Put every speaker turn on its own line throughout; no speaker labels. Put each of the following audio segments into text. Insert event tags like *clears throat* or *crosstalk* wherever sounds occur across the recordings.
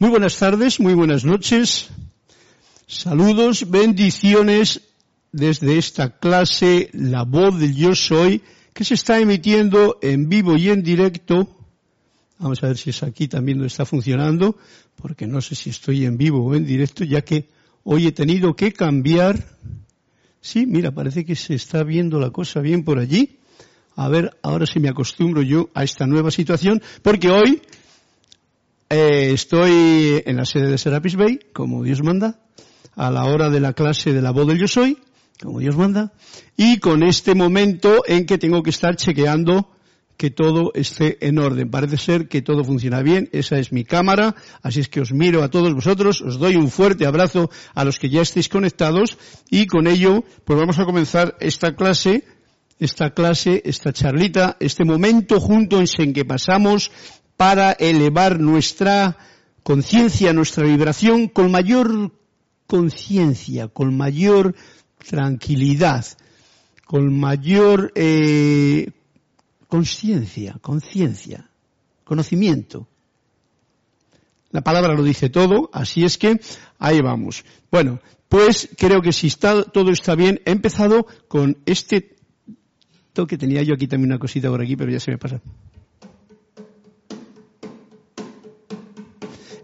Muy buenas tardes, muy buenas noches. Saludos, bendiciones desde esta clase La voz del yo soy que se está emitiendo en vivo y en directo. Vamos a ver si es aquí también donde está funcionando, porque no sé si estoy en vivo o en directo, ya que hoy he tenido que cambiar. Sí, mira, parece que se está viendo la cosa bien por allí. A ver, ahora si me acostumbro yo a esta nueva situación, porque hoy eh, estoy en la sede de Serapis Bay, como Dios manda, a la hora de la clase de la voz del yo soy, como Dios manda, y con este momento en que tengo que estar chequeando que todo esté en orden. Parece ser que todo funciona bien, esa es mi cámara, así es que os miro a todos vosotros, os doy un fuerte abrazo a los que ya estéis conectados y con ello pues vamos a comenzar esta clase, esta clase, esta charlita, este momento juntos en que pasamos para elevar nuestra conciencia, nuestra vibración con mayor conciencia, con mayor tranquilidad, con mayor eh, conciencia, conciencia, conocimiento. La palabra lo dice todo, así es que ahí vamos. Bueno, pues creo que si está, todo está bien, he empezado con este toque, tenía yo aquí también una cosita por aquí, pero ya se me pasa.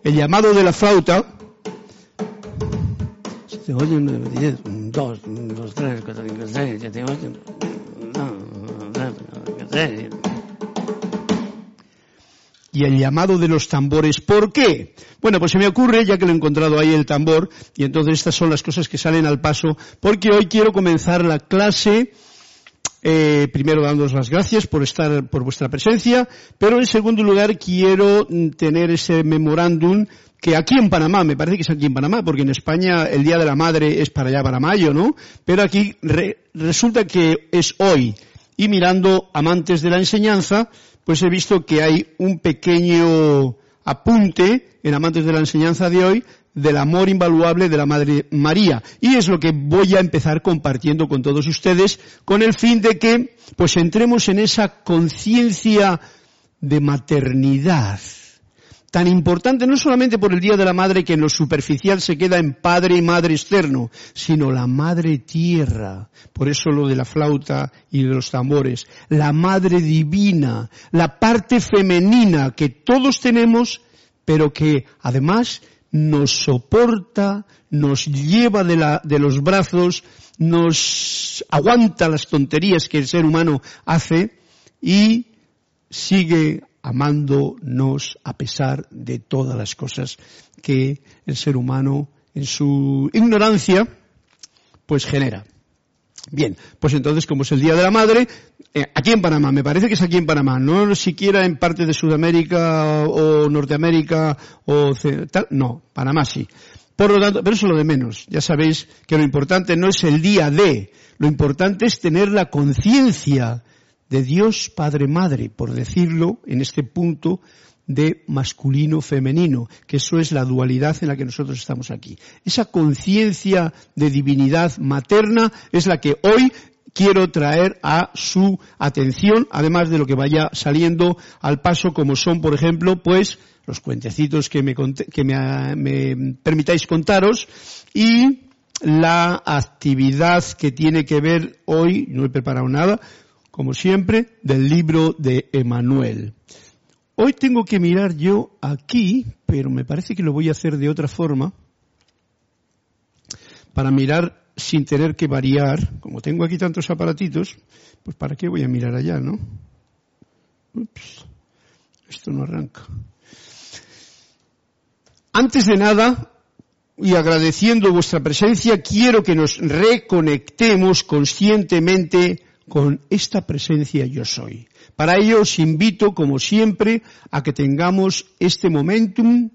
El llamado de la flauta, se y el llamado de los tambores. ¿Por qué? Bueno, pues se me ocurre, ya que lo he encontrado ahí el tambor, y entonces estas son las cosas que salen al paso, porque hoy quiero comenzar la clase eh, primero dándoos las gracias por estar, por vuestra presencia, pero en segundo lugar quiero mm, tener ese memorándum que aquí en Panamá, me parece que es aquí en Panamá, porque en España el Día de la Madre es para allá, para mayo, ¿no? Pero aquí resulta que es hoy. Y mirando amantes de la enseñanza, pues he visto que hay un pequeño apunte en amantes de la enseñanza de hoy del amor invaluable de la Madre María. Y es lo que voy a empezar compartiendo con todos ustedes con el fin de que pues entremos en esa conciencia de maternidad tan importante no solamente por el Día de la Madre que en lo superficial se queda en padre y madre externo, sino la madre tierra, por eso lo de la flauta y de los tambores, la madre divina, la parte femenina que todos tenemos, pero que además nos soporta, nos lleva de, los brazos, nos aguanta las tonterías que el ser humano hace y sigue amándonos a pesar de todas las cosas que el ser humano en su ignorancia pues genera. Bien, pues entonces como es el Día de la Madre, eh, aquí en Panamá, me parece que es aquí en Panamá, no siquiera en parte de Sudamérica o Norteamérica o tal, no, Panamá sí. Por lo tanto, pero eso es lo de menos. Ya sabéis que lo importante no es el día de, lo importante es tener la conciencia de Dios Padre Madre, por decirlo en este punto de masculino femenino, que eso es la dualidad en la que nosotros estamos aquí. Esa conciencia de divinidad materna es la que hoy quiero traer a su atención, además de lo que vaya saliendo al paso, como son, por ejemplo, pues, los cuentecitos que me, que me, me permitáis contaros y la actividad que tiene que ver hoy, no he preparado nada, como siempre, del libro de Emanuel. Hoy tengo que mirar yo aquí, pero me parece que lo voy a hacer de otra forma, para mirar sin tener que variar. Como tengo aquí tantos aparatitos, pues para qué voy a mirar allá, ¿no? Ups, esto no arranca. Antes de nada, y agradeciendo vuestra presencia, quiero que nos reconectemos conscientemente con esta presencia yo soy. Para ello os invito, como siempre, a que tengamos este momentum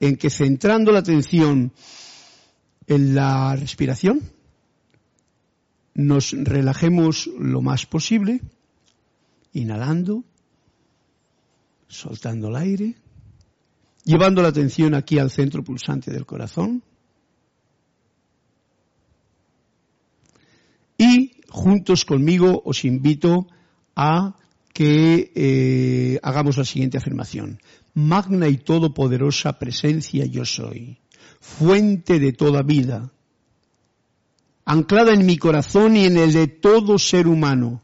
en que centrando la atención en la respiración, nos relajemos lo más posible, inhalando, soltando el aire, llevando la atención aquí al centro pulsante del corazón y juntos conmigo os invito a que eh, hagamos la siguiente afirmación. Magna y todopoderosa presencia yo soy, fuente de toda vida, anclada en mi corazón y en el de todo ser humano.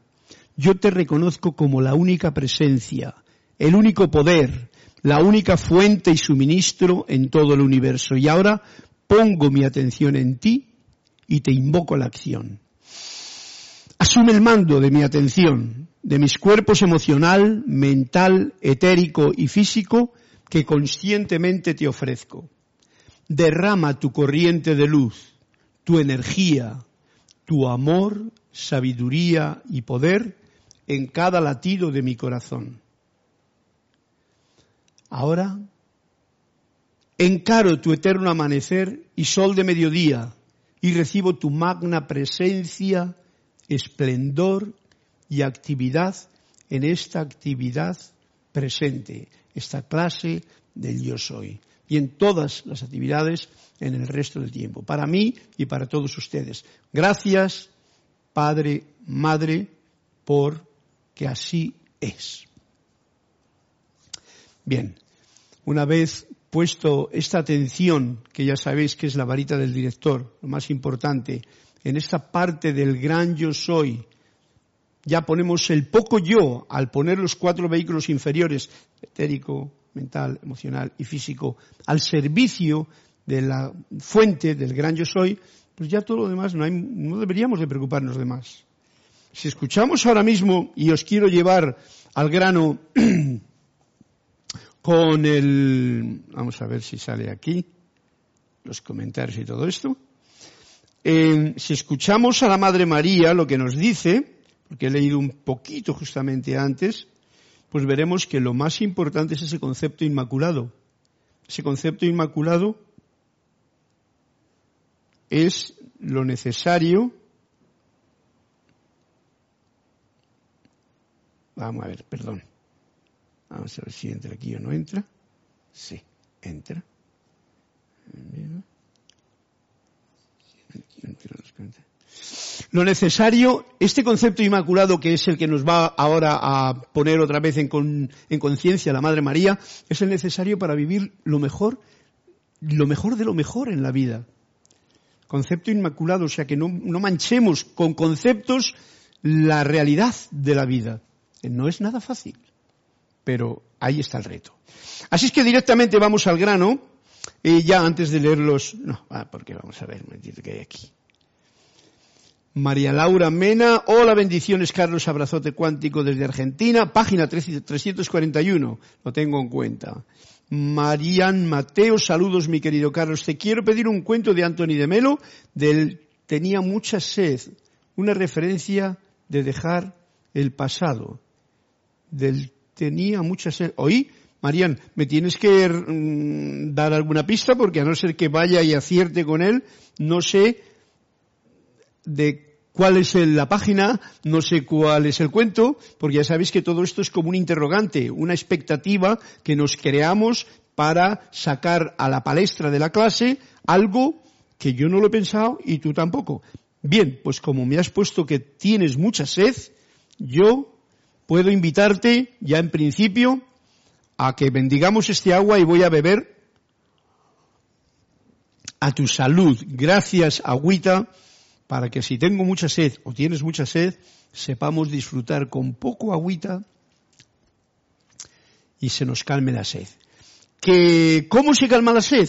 Yo te reconozco como la única presencia, el único poder, la única fuente y suministro en todo el universo. Y ahora pongo mi atención en ti y te invoco a la acción. Asume el mando de mi atención, de mis cuerpos emocional, mental, etérico y físico que conscientemente te ofrezco. Derrama tu corriente de luz, tu energía, tu amor, sabiduría y poder en cada latido de mi corazón. Ahora encaro tu eterno amanecer y sol de mediodía y recibo tu magna presencia, esplendor y actividad en esta actividad presente, esta clase del yo soy y en todas las actividades en el resto del tiempo, para mí y para todos ustedes. Gracias, Padre, Madre, por que así es. Bien, una vez puesto esta atención, que ya sabéis que es la varita del director, lo más importante, en esta parte del gran yo soy, ya ponemos el poco yo al poner los cuatro vehículos inferiores, etérico, mental, emocional y físico, al servicio de la fuente del gran yo soy, pues ya todo lo demás no, hay, no deberíamos de preocuparnos de más. Si escuchamos ahora mismo, y os quiero llevar al grano *clears throat* con el, vamos a ver si sale aquí, los comentarios y todo esto. Eh, si escuchamos a la Madre María lo que nos dice, porque he leído un poquito justamente antes, pues veremos que lo más importante es ese concepto inmaculado. Ese concepto inmaculado es lo necesario Vamos a ver, perdón. Vamos a ver si entra aquí o no entra. Sí, entra. Lo necesario, este concepto inmaculado que es el que nos va ahora a poner otra vez en, conciencia la Madre María, es el necesario para vivir lo mejor, lo mejor de lo mejor en la vida. Concepto inmaculado, o sea que no manchemos con conceptos la realidad de la vida. No es nada fácil, pero ahí está el reto. Así es que directamente vamos al grano, y ya antes de leerlos, no, ah, porque vamos a ver un momentito que hay aquí. María Laura Mena, hola bendiciones Carlos, abrazote cuántico desde Argentina, página 341, lo tengo en cuenta. Marian Mateo, saludos mi querido Carlos, te quiero pedir un cuento de Anthony de Melo. Del Tenía mucha sed, una referencia de dejar el pasado. Del tenía mucha sed. Oí, Marian, me tienes que mm, dar alguna pista porque a no ser que vaya y acierte con él, no sé de cuál es la página, no sé cuál es el cuento, porque ya sabéis que todo esto es como un interrogante, una expectativa que nos creamos para sacar a la palestra de la clase algo que yo no lo he pensado y tú tampoco. Bien, pues como me has puesto que tienes mucha sed, yo puedo invitarte ya en principio a que bendigamos este agua y voy a beber a tu salud. Gracias, agüita, para que si tengo mucha sed o tienes mucha sed, sepamos disfrutar con poco agüita y se nos calme la sed. Que, ¿Cómo se calma la sed?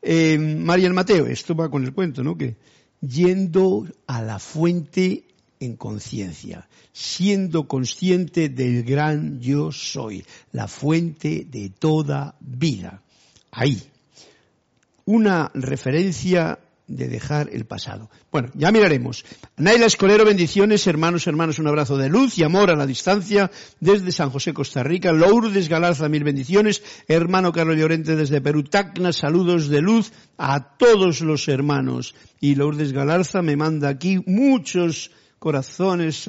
Eh, María el Mateo, esto va con el cuento, ¿no? Que yendo a la fuente en conciencia, siendo consciente del gran yo soy, la fuente de toda vida. Ahí. Una referencia de dejar el pasado. Bueno, ya miraremos. Naila Escolero, bendiciones, hermanos, hermanos, un abrazo de luz y amor a la distancia desde San José, Costa Rica. Lourdes Galarza, mil bendiciones. Hermano Carlos Llorente desde Perú, Tacna, saludos de luz a todos los hermanos. Y Lourdes Galarza me manda aquí muchos corazones,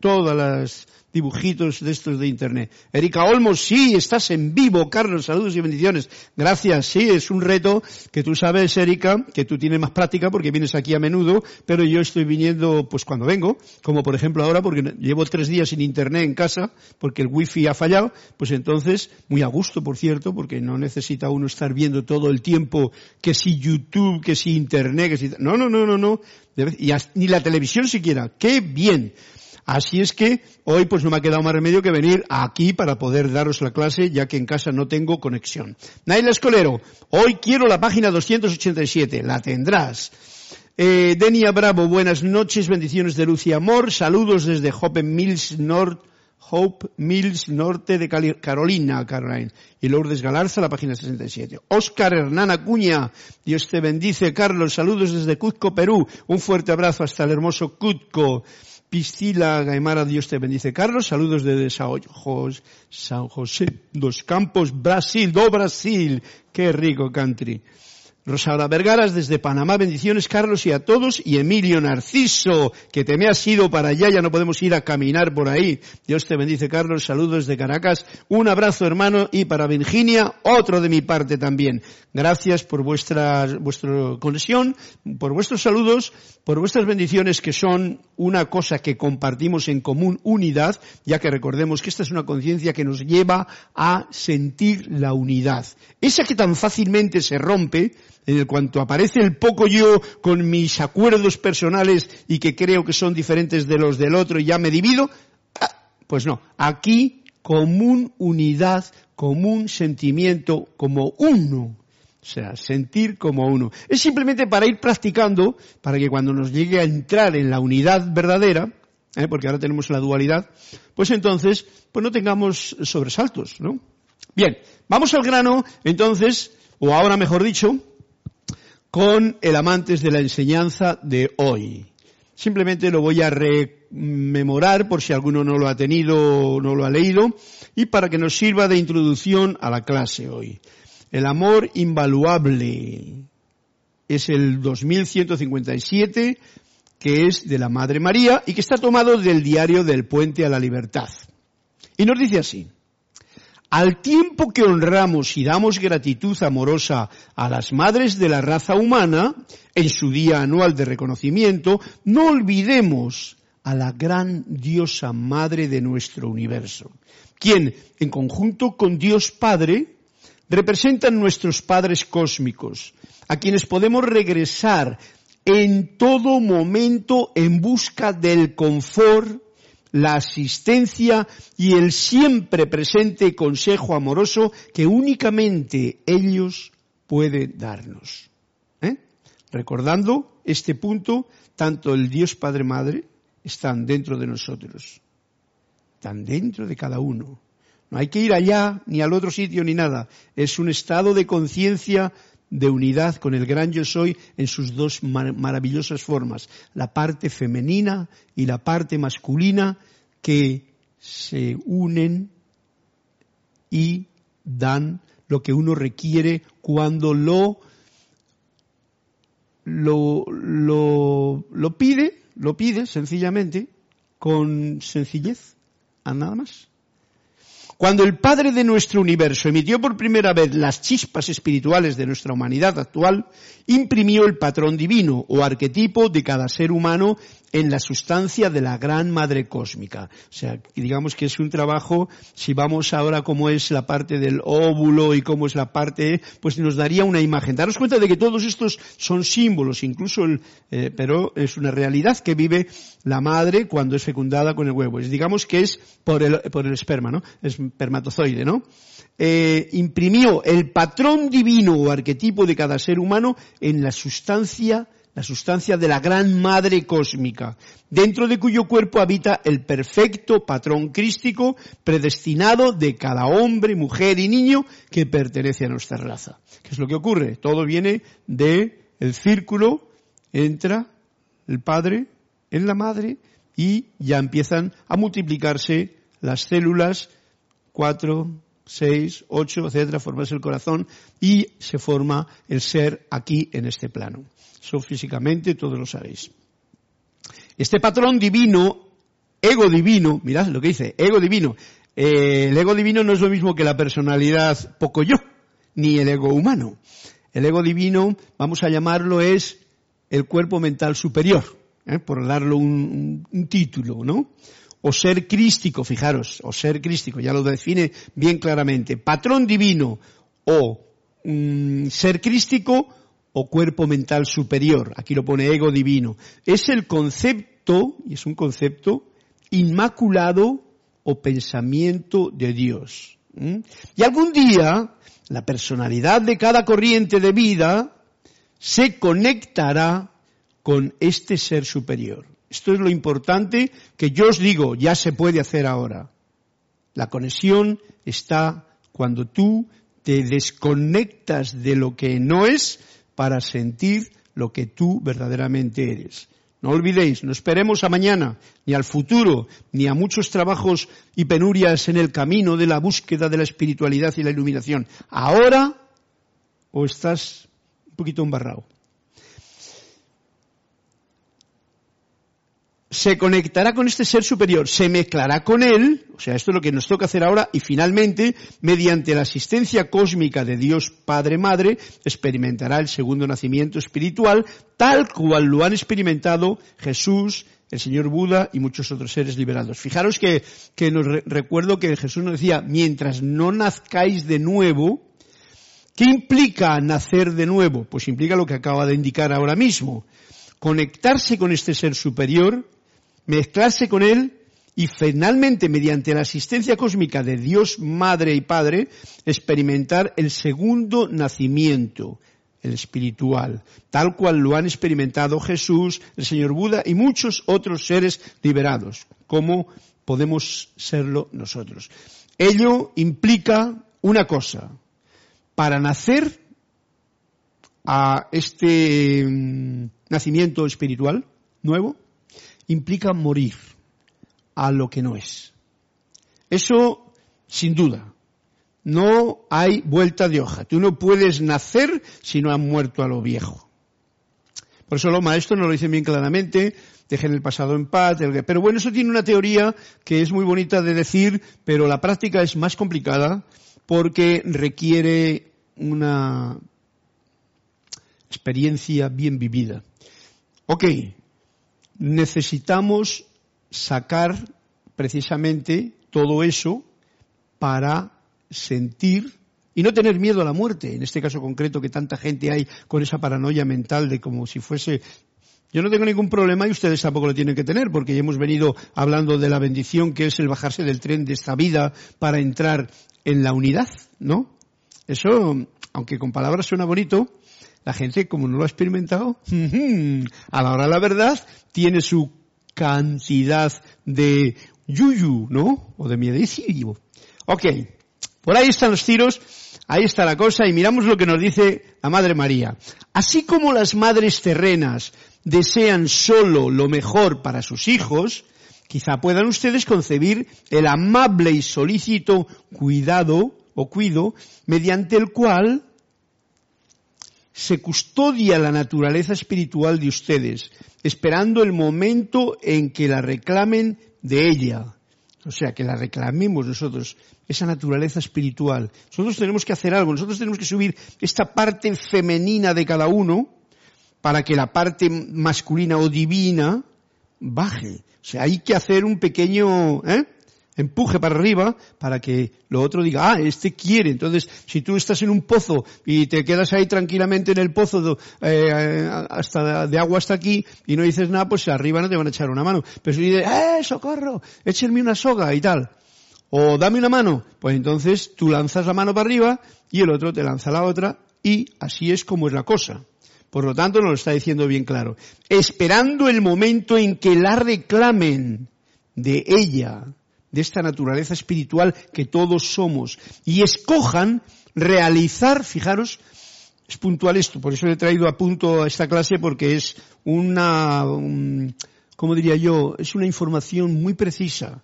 todas las dibujitos de estos de internet. Erika Olmos, sí, estás en vivo. Carlos, saludos y bendiciones. Gracias, sí, es un reto que tú sabes, Erika, que tú tienes más práctica porque vienes aquí a menudo, pero yo estoy viniendo pues cuando vengo, como por ejemplo ahora porque llevo tres días sin internet en casa porque el wifi ha fallado, pues entonces, muy a gusto por cierto, porque no necesita uno estar viendo todo el tiempo que si YouTube, que si internet, que si... No, no, no, no, no. Y ni la televisión siquiera. ¡Qué bien! Así es que hoy pues no me ha quedado más remedio que venir aquí para poder daros la clase ya que en casa no tengo conexión. Naila Escolero, hoy quiero la página 287, la tendrás. Eh, Denia Bravo, buenas noches, bendiciones de luz y amor, saludos desde Hope Mills North, Hope Mills Norte de Carolina, Caroline. Y Lourdes Galarza, la página 67. Oscar Hernán Acuña, Dios te bendice, Carlos, saludos desde Cuzco, Perú. Un fuerte abrazo hasta el hermoso Cuzco. Piscila Gaimara, Dios te bendice. Carlos, saludos desde San José dos Campos, Brasil, do Brasil. Qué rico country. Rosaura Vergaras desde Panamá, bendiciones Carlos y a todos, y Emilio Narciso, que te me has ido para allá, ya no podemos ir a caminar por ahí. Dios te bendice Carlos, saludos de Caracas, un abrazo hermano, y para Virginia, otro de mi parte también. Gracias por vuestra, vuestra conexión, por vuestros saludos, por vuestras bendiciones que son una cosa que compartimos en común, unidad, ya que recordemos que esta es una conciencia que nos lleva a sentir la unidad. Esa que tan fácilmente se rompe, en cuanto aparece el poco yo con mis acuerdos personales y que creo que son diferentes de los del otro y ya me divido, ah, pues no, aquí común unidad, común sentimiento, como uno. O sea, sentir como uno. Es simplemente para ir practicando, para que cuando nos llegue a entrar en la unidad verdadera, ¿eh? porque ahora tenemos la dualidad, pues entonces, pues no tengamos sobresaltos, ¿no? Bien, vamos al grano, entonces, o ahora mejor dicho, con el amantes de la enseñanza de hoy. Simplemente lo voy a rememorar por si alguno no lo ha tenido o no lo ha leído y para que nos sirva de introducción a la clase hoy. El amor invaluable es el 2157 que es de la Madre María y que está tomado del diario del Puente a la Libertad. Y nos dice así. Al tiempo que honramos y damos gratitud amorosa a las madres de la raza humana, en su día anual de reconocimiento, no olvidemos a la gran diosa madre de nuestro universo, quien, en conjunto con Dios Padre, representan nuestros padres cósmicos, a quienes podemos regresar en todo momento en busca del confort, la asistencia y el siempre presente consejo amoroso que únicamente ellos pueden darnos. ¿Eh? Recordando este punto, tanto el Dios Padre Madre están dentro de nosotros, están dentro de cada uno. No hay que ir allá ni al otro sitio ni nada. Es un estado de conciencia de unidad con el gran yo soy en sus dos maravillosas formas, la parte femenina y la parte masculina que se unen y dan lo que uno requiere cuando lo, lo, lo, lo pide, lo pide sencillamente, con sencillez, a nada más. Cuando el Padre de nuestro universo emitió por primera vez las chispas espirituales de nuestra humanidad actual, imprimió el patrón divino o arquetipo de cada ser humano en la sustancia de la gran madre cósmica. O sea, digamos que es un trabajo, si vamos ahora cómo es la parte del óvulo y cómo es la parte, pues nos daría una imagen. Daros cuenta de que todos estos son símbolos, incluso el, eh, pero es una realidad que vive la madre cuando es fecundada con el huevo. Es, digamos que es por el, por el esperma, ¿no? Es espermatozoide, ¿no? Eh, imprimió el patrón divino o arquetipo de cada ser humano en la sustancia la sustancia de la gran madre cósmica, dentro de cuyo cuerpo habita el perfecto patrón crístico predestinado de cada hombre, mujer y niño que pertenece a nuestra raza. ¿Qué es lo que ocurre? Todo viene de el círculo, entra el padre en la madre y ya empiezan a multiplicarse las células, cuatro, seis, ocho, etcétera, formarse el corazón y se forma el ser aquí en este plano. Eso físicamente todos lo sabéis. Este patrón divino ego divino, mirad lo que dice, ego divino. Eh, el ego divino no es lo mismo que la personalidad poco yo, ni el ego humano. El ego divino, vamos a llamarlo, es el cuerpo mental superior, ¿eh? por darle un, un, título, ¿no? O ser crístico, fijaros, o ser crístico, ya lo define bien claramente. Patrón divino o mm, ser crístico o cuerpo mental superior. Aquí lo pone ego divino. Es el concepto, y es un concepto, inmaculado o pensamiento de Dios. Y algún día la personalidad de cada corriente de vida se conectará con este ser superior. Esto es lo importante que yo os digo, ya se puede hacer ahora. La conexión está cuando tú te desconectas de lo que no es para sentir lo que tú verdaderamente eres. No olvidéis, no esperemos a mañana, ni al futuro, ni a muchos trabajos y penurias en el camino de la búsqueda de la espiritualidad y la iluminación. Ahora, o estás un poquito embarrado. Se conectará con este ser superior, se mezclará con él, o sea, esto es lo que nos toca hacer ahora, y finalmente, mediante la asistencia cósmica de Dios Padre Madre, experimentará el segundo nacimiento espiritual, tal cual lo han experimentado Jesús, el señor Buda y muchos otros seres liberados. Fijaros que, que nos recuerdo que Jesús nos decía, mientras no nazcáis de nuevo, ¿qué implica nacer de nuevo? Pues implica lo que acaba de indicar ahora mismo. Conectarse con este ser superior, mezclarse con Él y finalmente, mediante la asistencia cósmica de Dios Madre y Padre, experimentar el segundo nacimiento, el espiritual, tal cual lo han experimentado Jesús, el Señor Buda y muchos otros seres liberados, como podemos serlo nosotros. Ello implica una cosa, para nacer a este mm, nacimiento espiritual nuevo, implica morir a lo que no es. Eso, sin duda, no hay vuelta de hoja. Tú no puedes nacer si no has muerto a lo viejo. Por eso los maestros nos lo dicen bien claramente, dejen el pasado en paz, pero bueno, eso tiene una teoría que es muy bonita de decir, pero la práctica es más complicada porque requiere una experiencia bien vivida. Ok, necesitamos sacar precisamente todo eso para sentir y no tener miedo a la muerte, en este caso concreto que tanta gente hay con esa paranoia mental de como si fuese yo no tengo ningún problema y ustedes tampoco lo tienen que tener porque ya hemos venido hablando de la bendición que es el bajarse del tren de esta vida para entrar en la unidad, ¿no? Eso, aunque con palabras suena bonito, la gente, como no lo ha experimentado, *laughs* a la hora de la verdad, tiene su cantidad de yuyu, ¿no? O de miedicillo. Ok. Por ahí están los tiros, ahí está la cosa, y miramos lo que nos dice la Madre María. Así como las madres terrenas desean solo lo mejor para sus hijos, quizá puedan ustedes concebir el amable y solícito cuidado o cuido mediante el cual se custodia la naturaleza espiritual de ustedes, esperando el momento en que la reclamen de ella. O sea, que la reclamemos nosotros, esa naturaleza espiritual. Nosotros tenemos que hacer algo, nosotros tenemos que subir esta parte femenina de cada uno para que la parte masculina o divina baje. O sea, hay que hacer un pequeño, ¿eh? Empuje para arriba para que lo otro diga, ah, este quiere. Entonces, si tú estás en un pozo y te quedas ahí tranquilamente en el pozo eh, hasta de agua hasta aquí y no dices nada, pues arriba no te van a echar una mano. Pero si dices, eh, socorro, échenme una soga y tal. O dame una mano, pues entonces tú lanzas la mano para arriba y el otro te lanza la otra y así es como es la cosa. Por lo tanto, nos lo está diciendo bien claro. Esperando el momento en que la reclamen de ella, de esta naturaleza espiritual que todos somos y escojan realizar, fijaros, es puntual esto, por eso he traído a punto a esta clase porque es una, como diría yo, es una información muy precisa.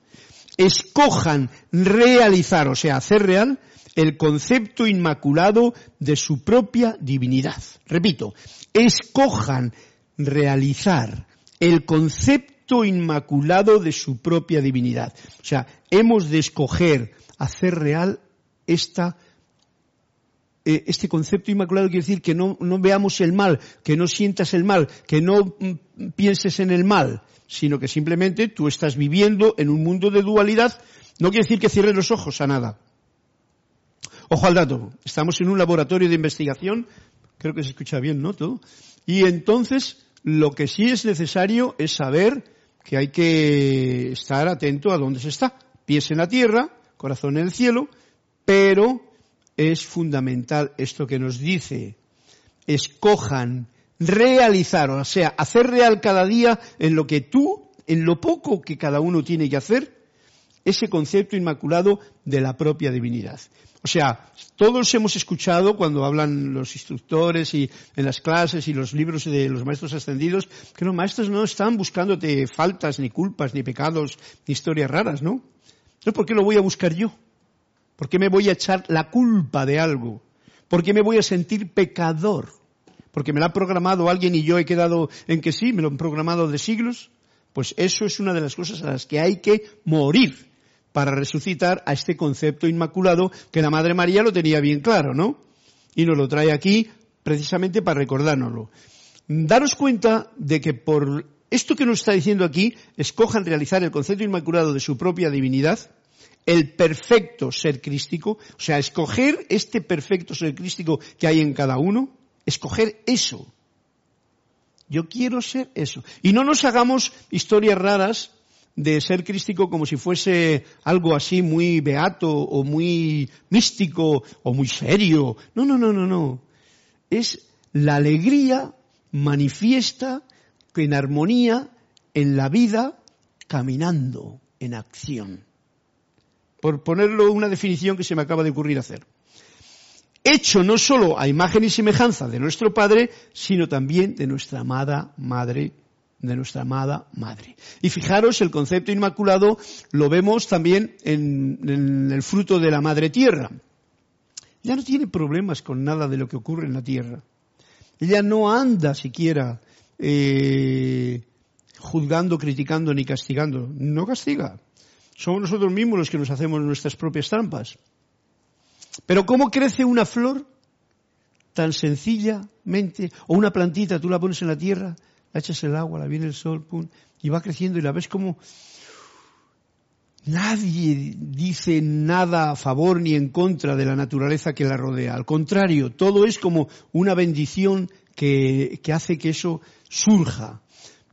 Escojan realizar, o sea, hacer real el concepto inmaculado de su propia divinidad. Repito, escojan realizar el concepto inmaculado de su propia divinidad. O sea, hemos de escoger hacer real esta eh, este concepto inmaculado quiere decir que no, no, veamos el mal, que no sientas el mal, que no mm, pienses en el mal, sino que simplemente tú estás viviendo en un mundo de dualidad. No quiere decir que cierres los ojos a nada. Ojo al dato, estamos en un laboratorio de investigación, creo que se escucha bien, ¿no? Todo. Y entonces, lo que sí es necesario es saber que hay que estar atento a dónde se está. Pies en la tierra, corazón en el cielo, pero es fundamental esto que nos dice. Escojan realizar, o sea, hacer real cada día en lo que tú, en lo poco que cada uno tiene que hacer, ese concepto inmaculado de la propia divinidad. O sea, todos hemos escuchado cuando hablan los instructores y en las clases y los libros de los maestros ascendidos que los maestros no están buscándote faltas, ni culpas, ni pecados, ni historias raras, ¿no? Entonces, ¿por qué lo voy a buscar yo? ¿Por qué me voy a echar la culpa de algo? ¿Por qué me voy a sentir pecador? ¿Porque me lo ha programado alguien y yo he quedado en que sí, me lo han programado de siglos? Pues eso es una de las cosas a las que hay que morir para resucitar a este concepto inmaculado que la Madre María lo tenía bien claro, ¿no? Y nos lo trae aquí precisamente para recordárnoslo. Daros cuenta de que por esto que nos está diciendo aquí, escojan realizar el concepto inmaculado de su propia divinidad, el perfecto ser crístico, o sea, escoger este perfecto ser crístico que hay en cada uno, escoger eso. Yo quiero ser eso. Y no nos hagamos historias raras de ser crístico como si fuese algo así muy beato o muy místico o muy serio. No, no, no, no, no. Es la alegría manifiesta en armonía en la vida caminando en acción por ponerlo una definición que se me acaba de ocurrir hacer. Hecho no solo a imagen y semejanza de nuestro Padre, sino también de nuestra amada Madre, de nuestra amada Madre. Y fijaros, el concepto inmaculado lo vemos también en, el fruto de la Madre Tierra. Ya no tiene problemas con nada de lo que ocurre en la Tierra. Ella no anda siquiera eh, juzgando, criticando ni castigando. No castiga. Somos nosotros mismos los que nos hacemos nuestras propias trampas. Pero ¿cómo crece una flor tan sencillamente? O una plantita, tú la pones en la tierra, la echas el agua, la viene el sol, pum, y va creciendo y la ves como nadie dice nada a favor ni en contra de la naturaleza que la rodea. Al contrario, todo es como una bendición que, que hace que eso surja.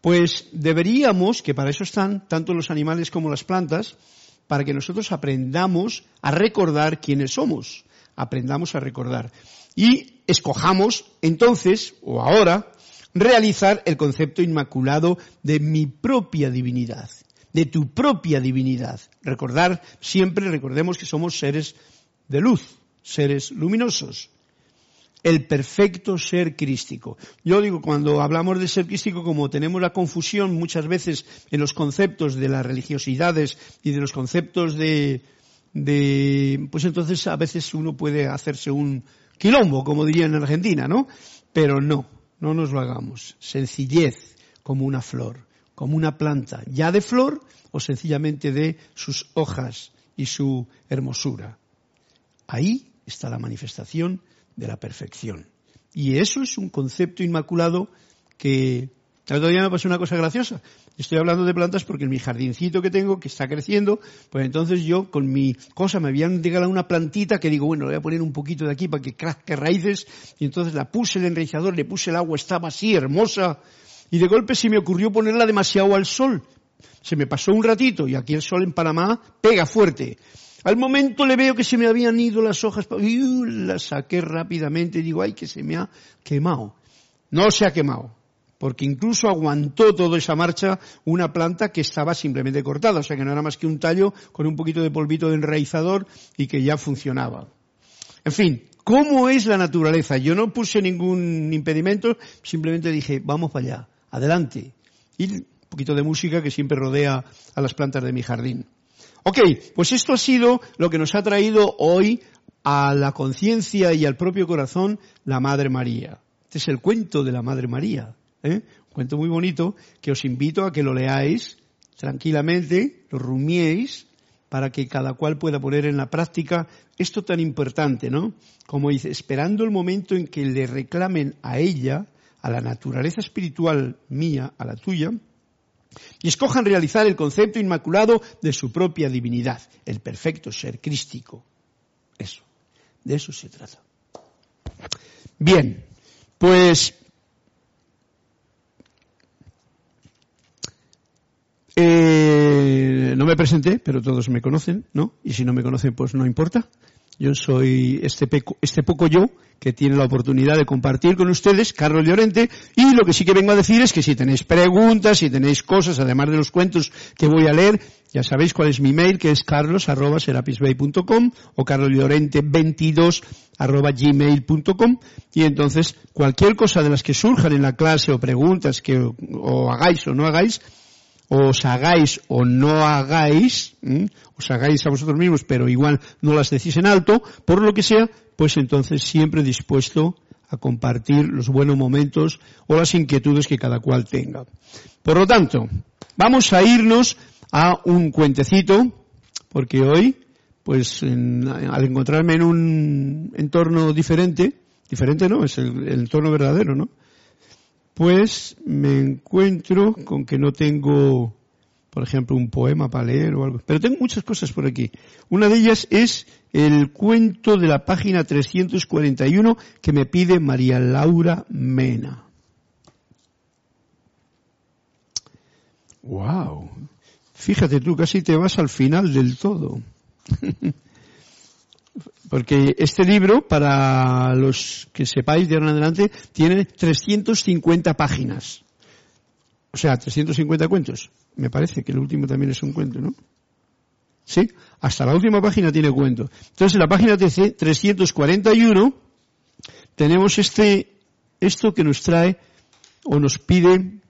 Pues deberíamos, que para eso están tanto los animales como las plantas, para que nosotros aprendamos a recordar quiénes somos, aprendamos a recordar. Y escojamos entonces, o ahora, realizar el concepto inmaculado de mi propia divinidad, de tu propia divinidad. Recordar, siempre recordemos que somos seres de luz, seres luminosos el perfecto ser crístico. Yo digo, cuando hablamos de ser crístico, como tenemos la confusión muchas veces en los conceptos de las religiosidades y de los conceptos de, de, pues entonces a veces uno puede hacerse un quilombo, como dirían en Argentina, ¿no? Pero no, no nos lo hagamos. Sencillez como una flor, como una planta, ya de flor o sencillamente de sus hojas y su hermosura. Ahí está la manifestación de la perfección. Y eso es un concepto inmaculado que todavía me pasó una cosa graciosa. Estoy hablando de plantas porque en mi jardincito que tengo, que está creciendo, pues entonces yo con mi cosa me habían regalado una plantita que digo, bueno, le voy a poner un poquito de aquí para que crezca raíces, y entonces la puse el enraizador, le puse el agua, estaba así, hermosa, y de golpe se me ocurrió ponerla demasiado al sol. Se me pasó un ratito, y aquí el sol en Panamá pega fuerte. Al momento le veo que se me habían ido las hojas y uh, las saqué rápidamente y digo, ay, que se me ha quemado. No se ha quemado, porque incluso aguantó toda esa marcha una planta que estaba simplemente cortada, o sea que no era más que un tallo con un poquito de polvito de enraizador y que ya funcionaba. En fin, ¿cómo es la naturaleza? Yo no puse ningún impedimento, simplemente dije, vamos para allá, adelante. Y un poquito de música que siempre rodea a las plantas de mi jardín. Ok, pues esto ha sido lo que nos ha traído hoy a la conciencia y al propio corazón la Madre María. Este es el cuento de la Madre María. ¿Eh? cuento muy bonito que os invito a que lo leáis tranquilamente, lo rumiéis, para que cada cual pueda poner en la práctica esto tan importante, ¿no? Como dice, esperando el momento en que le reclamen a ella, a la naturaleza espiritual mía, a la tuya, y escojan realizar el concepto inmaculado de su propia divinidad, el perfecto ser crístico. Eso, de eso se trata. Bien, pues eh, no me presenté, pero todos me conocen, ¿no? Y si no me conocen, pues no importa. Yo soy este, este poco yo que tiene la oportunidad de compartir con ustedes, Carlos Llorente, y lo que sí que vengo a decir es que si tenéis preguntas, si tenéis cosas, además de los cuentos que voy a leer, ya sabéis cuál es mi mail, que es carlos.serapisbay.com o carloslorente22 gmail.com y entonces cualquier cosa de las que surjan en la clase o preguntas que o hagáis o no hagáis, os hagáis o no hagáis, os hagáis a vosotros mismos, pero igual no las decís en alto, por lo que sea, pues entonces siempre dispuesto a compartir los buenos momentos o las inquietudes que cada cual tenga. Por lo tanto, vamos a irnos a un cuentecito, porque hoy, pues al encontrarme en un entorno diferente, diferente no, es el entorno verdadero, ¿no? Pues me encuentro con que no tengo, por ejemplo, un poema para leer o algo. Pero tengo muchas cosas por aquí. Una de ellas es el cuento de la página 341 que me pide María Laura Mena. Wow. Fíjate tú, casi te vas al final del todo. *laughs* Porque este libro, para los que sepáis de ahora en adelante, tiene 350 páginas. O sea, 350 cuentos. Me parece que el último también es un cuento, ¿no? Sí, hasta la última página tiene cuento. Entonces, en la página 341 tenemos este, esto que nos trae o nos pide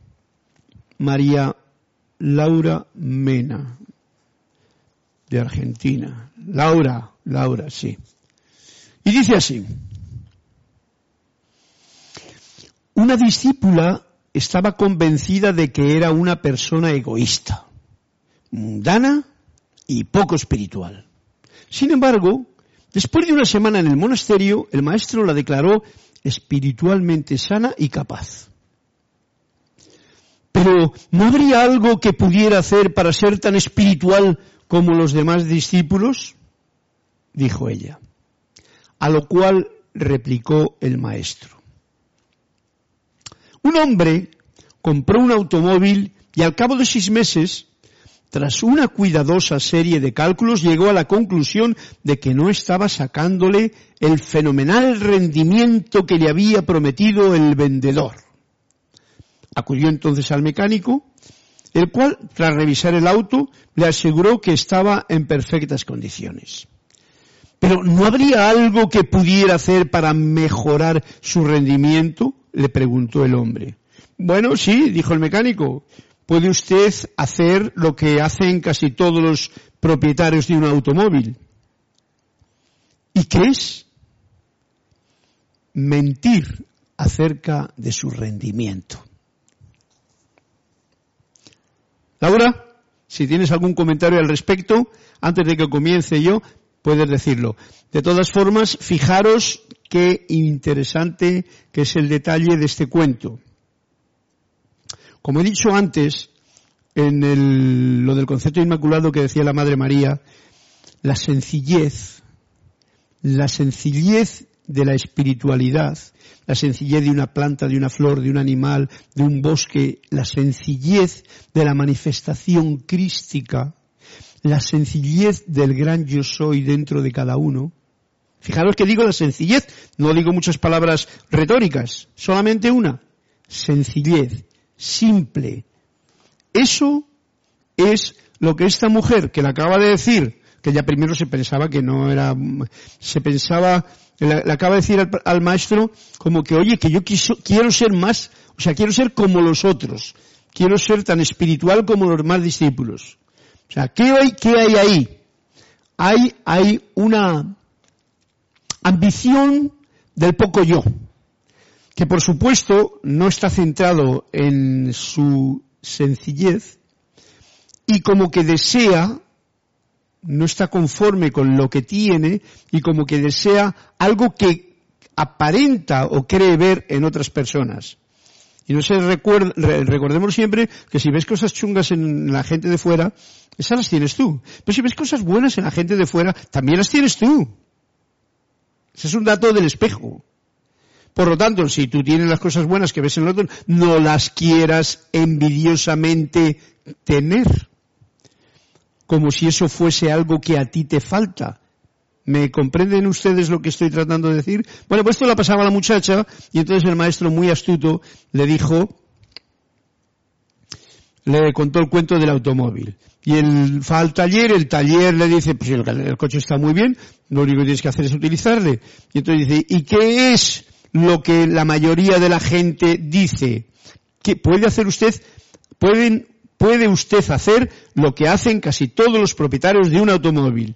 María Laura Mena, de Argentina. Laura, Laura, sí. Y dice así, una discípula estaba convencida de que era una persona egoísta, mundana y poco espiritual. Sin embargo, después de una semana en el monasterio, el maestro la declaró espiritualmente sana y capaz. Pero, ¿no habría algo que pudiera hacer para ser tan espiritual como los demás discípulos? Dijo ella. A lo cual replicó el maestro. Un hombre compró un automóvil y al cabo de seis meses, tras una cuidadosa serie de cálculos, llegó a la conclusión de que no estaba sacándole el fenomenal rendimiento que le había prometido el vendedor. Acudió entonces al mecánico, el cual, tras revisar el auto, le aseguró que estaba en perfectas condiciones. Pero ¿no habría algo que pudiera hacer para mejorar su rendimiento? le preguntó el hombre. Bueno, sí, dijo el mecánico. Puede usted hacer lo que hacen casi todos los propietarios de un automóvil. ¿Y qué es? Mentir acerca de su rendimiento. Laura, si tienes algún comentario al respecto, antes de que comience yo, puedes decirlo. De todas formas, fijaros qué interesante que es el detalle de este cuento. Como he dicho antes, en el, lo del concepto inmaculado que decía la Madre María, la sencillez, la sencillez de la espiritualidad, la sencillez de una planta, de una flor, de un animal, de un bosque, la sencillez de la manifestación crística, la sencillez del gran yo soy dentro de cada uno. Fijaros que digo la sencillez, no digo muchas palabras retóricas, solamente una. Sencillez, simple. Eso es lo que esta mujer que le acaba de decir, que ya primero se pensaba que no era, se pensaba, le, acaba de decir al, maestro como que, oye, que yo quiero ser más, o sea, quiero ser como los otros, quiero ser tan espiritual como los demás discípulos. O sea, ¿qué hay, qué hay ahí? Hay, hay una ambición del poco yo, que por supuesto no está centrado en su sencillez y como que desea, no está conforme con lo que tiene y como que desea algo que aparenta o cree ver en otras personas. Y no se recuerda, recordemos siempre que si ves cosas chungas en la gente de fuera, esas las tienes tú. Pero si ves cosas buenas en la gente de fuera, también las tienes tú. Ese es un dato del espejo. Por lo tanto, si tú tienes las cosas buenas que ves en el otro, no las quieras envidiosamente tener. Como si eso fuese algo que a ti te falta. ¿Me comprenden ustedes lo que estoy tratando de decir? Bueno, pues esto lo pasaba a la muchacha y entonces el maestro muy astuto le dijo, le contó el cuento del automóvil. Y él va al taller, el taller le dice, pues el, el, coche está muy bien, lo único que tienes que hacer es utilizarle. Y entonces dice, ¿y qué es lo que la mayoría de la gente dice? ¿Qué puede hacer usted? Pueden, puede usted hacer lo que hacen casi todos los propietarios de un automóvil.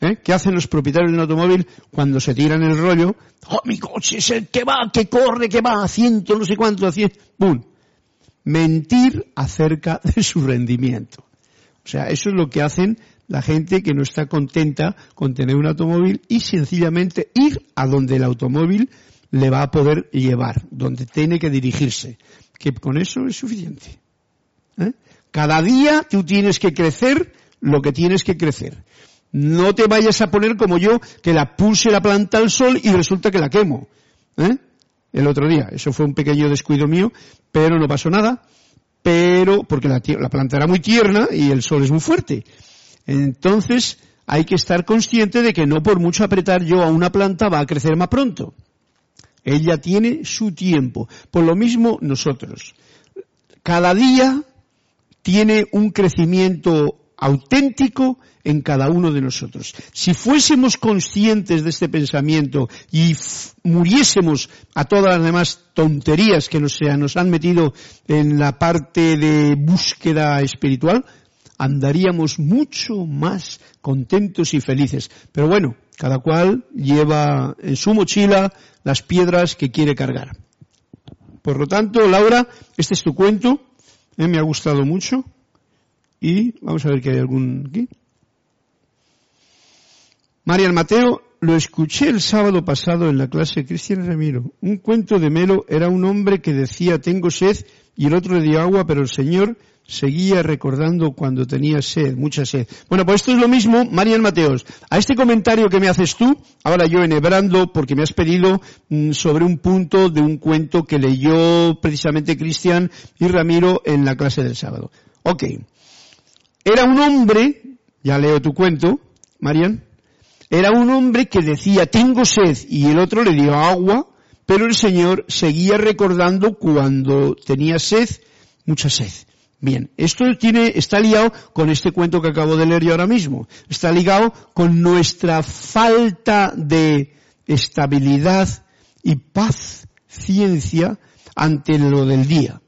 ¿Eh? ¿Qué hacen los propietarios de un automóvil cuando se tiran el rollo? ¡Oh, mi coche es el que va, que corre, que va a ciento, no sé cuánto, a cien! ¡Pum! Mentir acerca *laughs* de su rendimiento. O sea, eso es lo que hacen la gente que no está contenta con tener un automóvil y sencillamente ir a donde el automóvil le va a poder llevar, donde tiene que dirigirse. Que con eso es suficiente. ¿Eh? Cada día tú tienes que crecer lo que tienes que crecer. No te vayas a poner como yo, que la puse la planta al sol y resulta que la quemo. ¿Eh? El otro día. Eso fue un pequeño descuido mío, pero no pasó nada. Pero, porque la, la planta era muy tierna y el sol es muy fuerte. Entonces, hay que estar consciente de que no por mucho apretar yo a una planta va a crecer más pronto. Ella tiene su tiempo. Por lo mismo nosotros. Cada día tiene un crecimiento auténtico en cada uno de nosotros. Si fuésemos conscientes de este pensamiento y muriésemos a todas las demás tonterías que nos, han metido en la parte de búsqueda espiritual, andaríamos mucho más contentos y felices. Pero bueno, cada cual lleva en su mochila las piedras que quiere cargar. Por lo tanto, Laura, este es tu cuento. Eh, me ha gustado mucho. Y vamos a ver que hay algún aquí. Marian Mateo, lo escuché el sábado pasado en la clase Cristian Ramiro. Un cuento de Melo era un hombre que decía tengo sed y el otro le dio agua, pero el Señor seguía recordando cuando tenía sed, mucha sed. Bueno, pues esto es lo mismo, Marian Mateos. A este comentario que me haces tú, ahora yo enhebrando, porque me has pedido mm, sobre un punto de un cuento que leyó precisamente Cristian y Ramiro en la clase del sábado. Ok. Era un hombre, ya leo tu cuento, Marian, era un hombre que decía, tengo sed, y el otro le dio agua, pero el Señor seguía recordando cuando tenía sed, mucha sed. Bien, esto tiene, está ligado con este cuento que acabo de leer yo ahora mismo. Está ligado con nuestra falta de estabilidad y paz, ciencia, ante lo del día.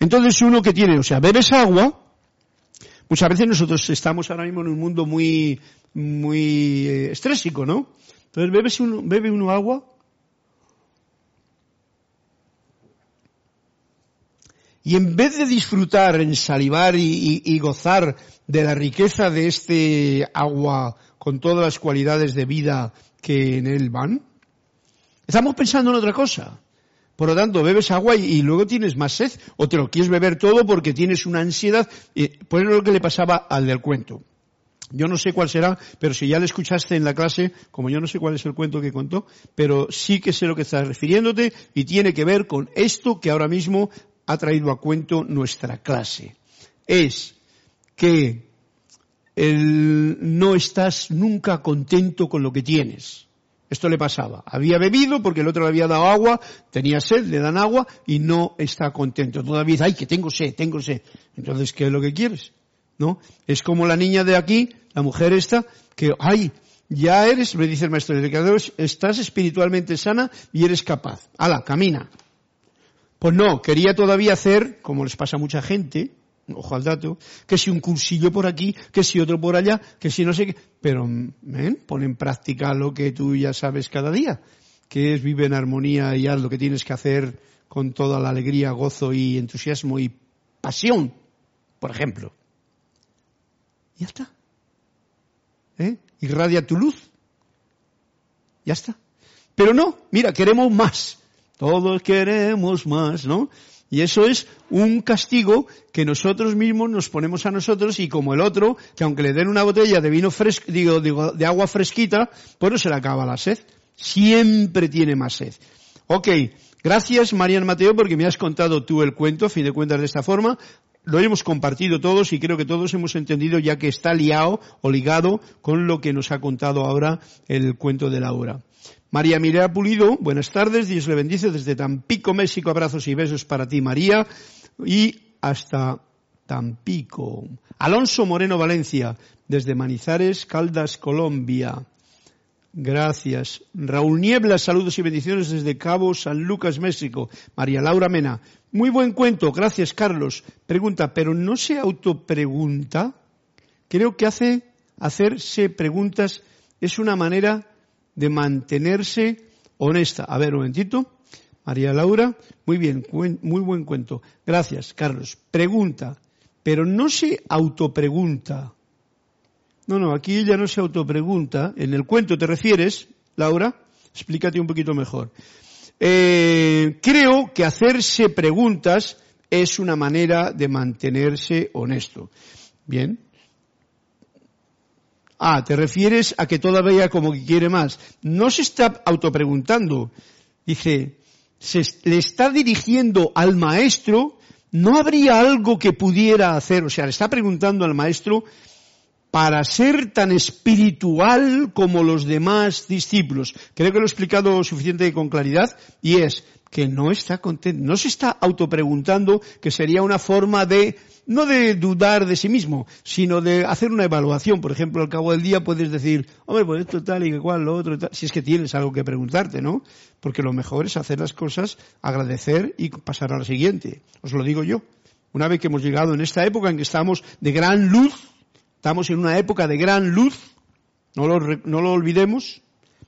Entonces uno que tiene, o sea, bebes agua, Muchas veces nosotros estamos ahora mismo en un mundo muy, muy eh, estrésico, ¿no? Entonces uno, bebe uno agua y en vez de disfrutar, en salivar y gozar de la riqueza de este agua con todas las cualidades de vida que en él van, estamos pensando en otra cosa. Por lo tanto, bebes agua y, luego tienes más sed o te lo quieres beber todo porque tienes una ansiedad. pues es lo que le pasaba al del cuento. Yo no sé cuál será, pero si ya le escuchaste en la clase, como yo no sé cuál es el cuento que contó, pero sí que sé lo que estás refiriéndote y tiene que ver con esto que ahora mismo ha traído a cuento nuestra clase. Es que no estás nunca contento con lo que tienes. Esto le pasaba. Había bebido porque el otro le había dado agua, tenía sed, le dan agua y no está contento. Todavía dice, ay, que tengo sed, tengo sed. Entonces, ¿qué es lo que quieres? ¿No? Es como la niña de aquí, la mujer esta, que, ay, ya eres, me dice el maestro de estás espiritualmente sana y eres capaz. Ala, camina. Pues no, quería todavía hacer, como les pasa a mucha gente, ojo al dato, que si un cursillo por aquí, que si otro por allá, que si no sé qué, pero ven, pon en práctica lo que tú ya sabes cada día, que es vive en armonía y haz lo que tienes que hacer con toda la alegría, gozo y entusiasmo y pasión, por ejemplo. Ya está. ¿Eh? Irradia tu luz. Ya está. Pero no, mira, queremos más. Todos queremos más, ¿no? Y eso es un castigo que nosotros mismos nos ponemos a nosotros y como el otro, que aunque le den una botella de vino fresco, digo, digo, de agua fresquita, pues no se le acaba la sed. Siempre tiene más sed. Ok, gracias Marian Mateo porque me has contado tú el cuento, a fin de cuentas de esta forma. Lo hemos compartido todos y creo que todos hemos entendido ya que está liado o ligado con lo que nos ha contado ahora el cuento de Laura. María Mirea Pulido, buenas tardes, Dios le bendice desde Tampico, México, abrazos y besos para ti, María, y hasta Tampico. Alonso Moreno Valencia, desde Manizares, Caldas, Colombia. Gracias. Raúl Niebla, saludos y bendiciones desde Cabo San Lucas, México. María Laura Mena. Muy buen cuento, gracias Carlos. Pregunta, pero no se autopregunta. Creo que hace hacerse preguntas es una manera de mantenerse honesta. A ver, un momentito. María Laura, muy bien, muy buen cuento. Gracias, Carlos. Pregunta, pero no se autopregunta. No, no, aquí ella no se autopregunta. En el cuento te refieres, Laura, explícate un poquito mejor. Eh, creo que hacerse preguntas es una manera de mantenerse honesto. Bien, Ah, te refieres a que todavía como que quiere más. No se está autopreguntando. Dice, se le está dirigiendo al maestro, no habría algo que pudiera hacer. O sea, le está preguntando al maestro para ser tan espiritual como los demás discípulos. Creo que lo he explicado suficiente con claridad y es que no está contento, no se está autopreguntando que sería una forma de no de dudar de sí mismo, sino de hacer una evaluación. Por ejemplo, al cabo del día puedes decir, hombre, pues esto tal y cual, lo otro, tal, si es que tienes algo que preguntarte, ¿no? Porque lo mejor es hacer las cosas, agradecer y pasar a la siguiente. Os lo digo yo. Una vez que hemos llegado en esta época en que estamos de gran luz, estamos en una época de gran luz, no lo, no lo olvidemos,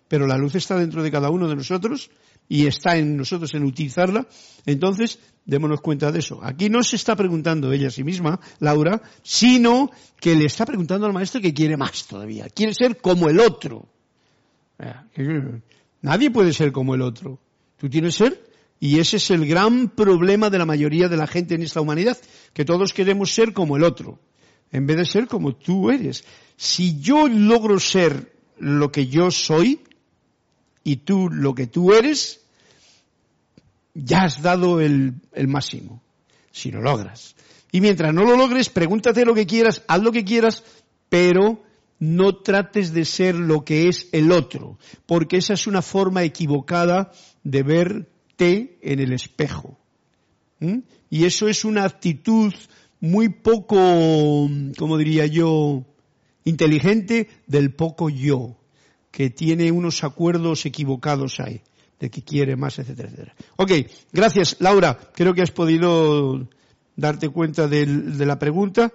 pero la luz está dentro de cada uno de nosotros y está en nosotros en utilizarla, entonces démonos cuenta de eso. Aquí no se está preguntando ella a sí misma, Laura, sino que le está preguntando al maestro que quiere más todavía, quiere ser como el otro. Nadie puede ser como el otro. Tú tienes ser, y ese es el gran problema de la mayoría de la gente en esta humanidad, que todos queremos ser como el otro, en vez de ser como tú eres. Si yo logro ser lo que yo soy, y tú lo que tú eres, ya has dado el, máximo, si lo logras. Y mientras no lo logres, pregúntate lo que quieras, haz lo que quieras, pero no trates de ser lo que es el otro, porque esa es una forma equivocada de verte en el espejo. Y eso es una actitud muy poco, como diría yo, inteligente del poco yo que tiene unos acuerdos equivocados ahí, de que quiere más, etcétera, etcétera. Ok, gracias Laura, creo que has podido darte cuenta de, la pregunta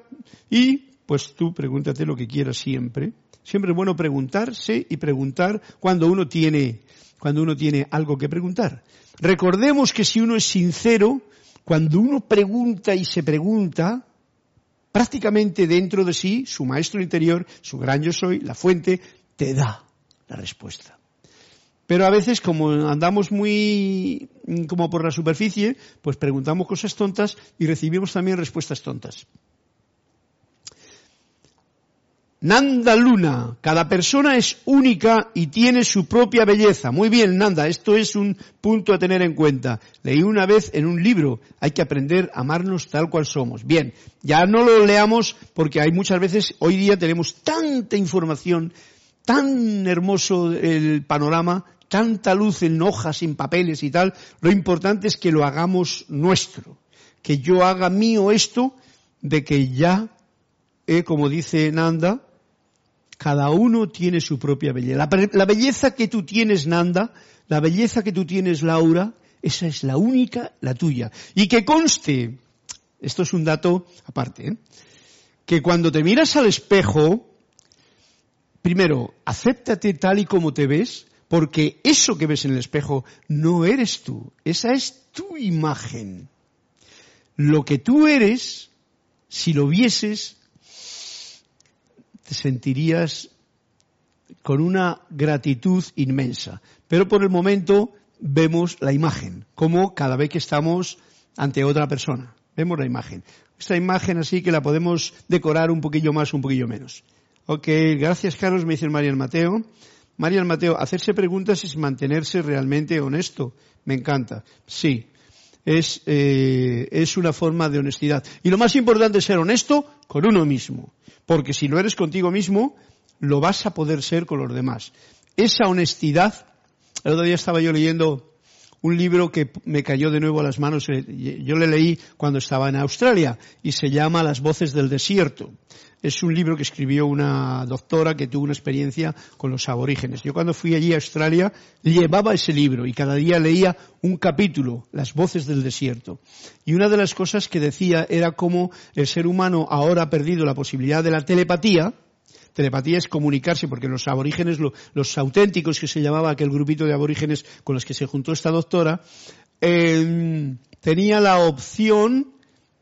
y pues tú pregúntate lo que quieras siempre. Siempre es bueno preguntarse y preguntar cuando uno tiene, cuando uno tiene algo que preguntar. Recordemos que si uno es sincero, cuando uno pregunta y se pregunta, prácticamente dentro de sí, su maestro interior, su gran yo soy, la fuente, te da la respuesta. Pero a veces, como andamos muy como por la superficie, pues preguntamos cosas tontas y recibimos también respuestas tontas. Nanda Luna, cada persona es única y tiene su propia belleza. Muy bien, Nanda, esto es un punto a tener en cuenta. Leí una vez en un libro, hay que aprender a amarnos tal cual somos. Bien, ya no lo leamos porque hay muchas veces, hoy día tenemos tanta información tan hermoso el panorama, tanta luz en hojas, en papeles y tal, lo importante es que lo hagamos nuestro, que yo haga mío esto de que ya, eh, como dice Nanda, cada uno tiene su propia belleza. La, belleza que tú tienes, Nanda, la belleza que tú tienes, Laura, esa es la única, la tuya. Y que conste, esto es un dato aparte, ¿eh? que cuando te miras al espejo, primero, acéptate tal y como te ves, porque eso que ves en el espejo no eres tú, esa es tu imagen. Lo que tú eres, si lo vieses, te sentirías con una gratitud inmensa. Pero por el momento vemos la imagen, como cada vez que estamos ante otra persona. Vemos la imagen. Esta imagen así que la podemos decorar un poquillo más, un poquillo menos. Ok, gracias Carlos, me dice María Mateo. María Mateo, hacerse preguntas es mantenerse realmente honesto. Me encanta. Sí, es, eh, es una forma de honestidad. Y lo más importante es ser honesto con uno mismo. Porque si lo eres contigo mismo, lo vas a poder ser con los demás. Esa honestidad, el otro día estaba yo leyendo un libro que me cayó de nuevo a las manos, eh, yo le leí cuando estaba en Australia y se llama Las voces del desierto. Es un libro que escribió una doctora que tuvo una experiencia con los aborígenes. Yo cuando fui allí a Australia llevaba ese libro y cada día leía un capítulo, Las voces del desierto. Y una de las cosas que decía era cómo el ser humano ahora ha perdido la posibilidad de la telepatía, Telepatía es comunicarse, porque los aborígenes, los auténticos que se llamaba aquel grupito de aborígenes con los que se juntó esta doctora, em, tenía la opción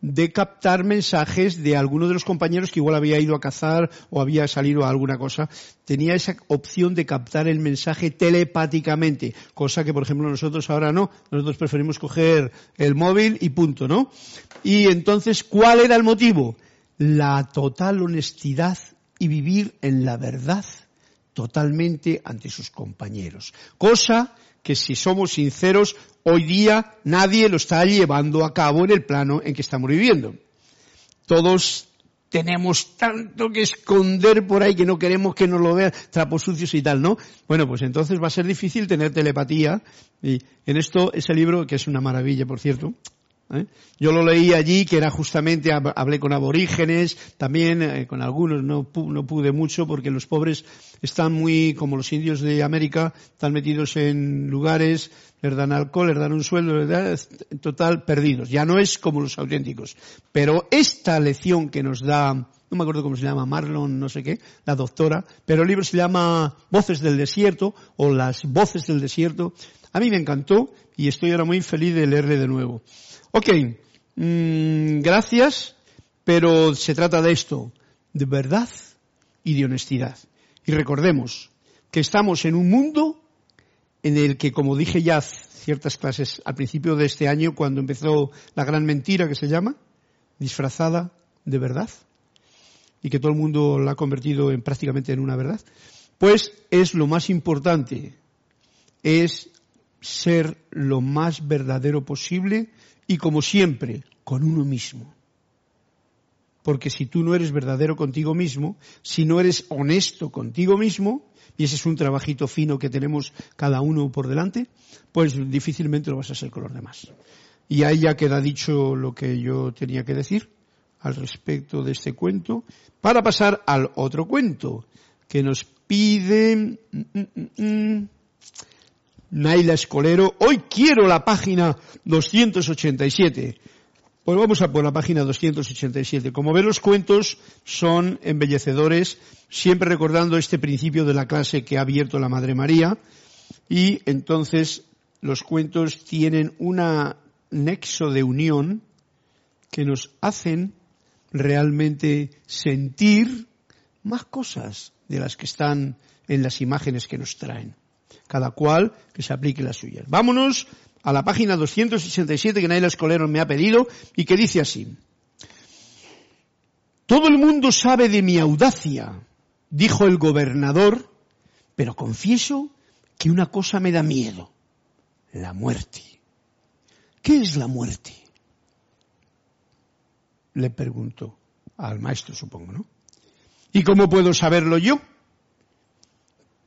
de captar mensajes de alguno de los compañeros que igual había ido a cazar o había salido a alguna cosa. Tenía esa opción de captar el mensaje telepáticamente, cosa que por ejemplo nosotros ahora no. Nosotros preferimos coger el móvil y punto, ¿no? Y entonces, ¿cuál era el motivo? La total honestidad y vivir en la verdad totalmente ante sus compañeros. Cosa que si somos sinceros, hoy día nadie lo está llevando a cabo en el plano en que estamos viviendo. Todos tenemos tanto que esconder por ahí que no queremos que nos lo vean trapos sucios y tal, ¿no? Bueno, pues entonces va a ser difícil tener telepatía y en esto ese libro, que es una maravilla, por cierto, ¿eh? Yo lo leí allí, que era justamente, hablé con aborígenes, también eh, con algunos, no, no, pude mucho porque los pobres están muy, como los indios de América, están metidos en lugares, les dan alcohol, les dan un sueldo, en total perdidos. Ya no es como los auténticos. Pero esta lección que nos da, no me acuerdo cómo se llama, Marlon, no sé qué, la doctora, pero el libro se llama Voces del Desierto o Las Voces del Desierto. A mí me encantó y estoy ahora muy feliz de leerle de nuevo. Ok, mm, gracias, pero se trata de esto, de verdad y de honestidad. Y recordemos que estamos en un mundo en el que, como dije ya ciertas clases al principio de este año, cuando empezó la gran mentira que se llama, disfrazada de verdad, y que todo el mundo la ha convertido en prácticamente en una verdad, pues es lo más importante, es ser lo más verdadero posible y como siempre, con uno mismo. Porque si tú no eres verdadero contigo mismo, si no eres honesto contigo mismo, y ese es un trabajito fino que tenemos cada uno por delante, pues difícilmente lo vas a hacer con los demás. Y ahí ya queda dicho lo que yo tenía que decir al respecto de este cuento, para pasar al otro cuento que nos pide mm, mm, mm, Naila Escolero. Hoy quiero la página 287. Pues vamos a por la página 287. Como ven, los cuentos son embellecedores, siempre recordando este principio de la clase que ha abierto la Madre María. Y entonces los cuentos tienen un nexo de unión que nos hacen realmente sentir más cosas de las que están en las imágenes que nos traen cada cual que se aplique las suyas. Vámonos a la página 267 que Naila Escolero me ha pedido y que dice así. Todo el mundo sabe de mi audacia, dijo el gobernador, pero confieso que una cosa me da miedo, la muerte. ¿Qué es la muerte? Le pregunto al maestro, supongo, ¿no? ¿Y cómo puedo saberlo yo?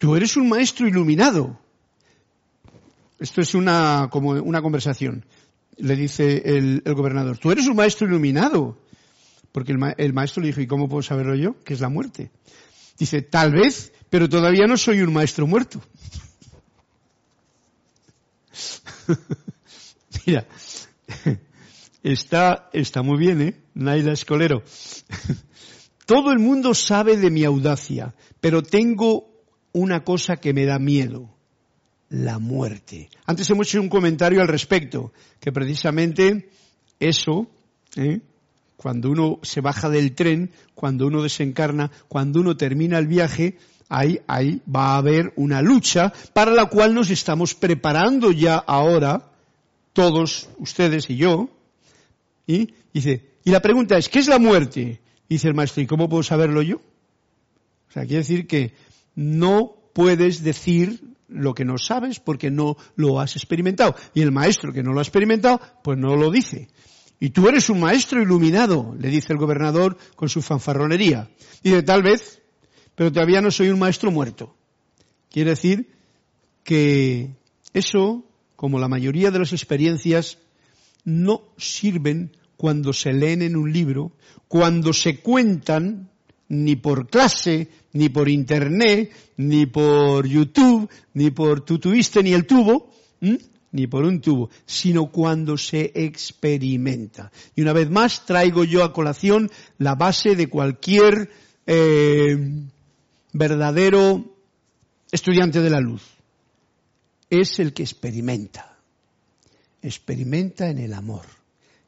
Tú eres un maestro iluminado. Esto es una, como una conversación. Le dice el, gobernador, tú eres un maestro iluminado. Porque el, el maestro le dijo, ¿y cómo puedo saberlo yo? Que es la muerte. Dice, tal vez, pero todavía no soy un maestro muerto. *laughs* Mira, está, está muy bien, ¿eh? Naila Escolero. *laughs* Todo el mundo sabe de mi audacia, pero tengo una cosa que me da miedo, la muerte. Antes hemos hecho un comentario al respecto, que precisamente eso, ¿eh? cuando uno se baja del tren, cuando uno desencarna, cuando uno termina el viaje, ahí, ahí va a haber una lucha para la cual nos estamos preparando ya ahora, todos ustedes y yo. Y dice, y la pregunta es, ¿qué es la muerte? Dice el maestro, ¿y cómo puedo saberlo yo? O sea, quiere decir que no puedes decir lo que no sabes porque no lo has experimentado. Y el maestro que no lo ha experimentado, pues no lo dice. Y tú eres un maestro iluminado, le dice el gobernador con su fanfarronería. Dice, tal vez, pero todavía no soy un maestro muerto. Quiere decir que eso, como la mayoría de las experiencias, no sirven cuando se leen en un libro, cuando se cuentan ni por clase, ni por internet, ni por YouTube, ni por tu tuviste ni el tubo, ni por un tubo, sino cuando se experimenta. Y una vez más traigo yo a colación la base de cualquier eh, verdadero estudiante de la luz. Es el que experimenta. Experimenta en el amor,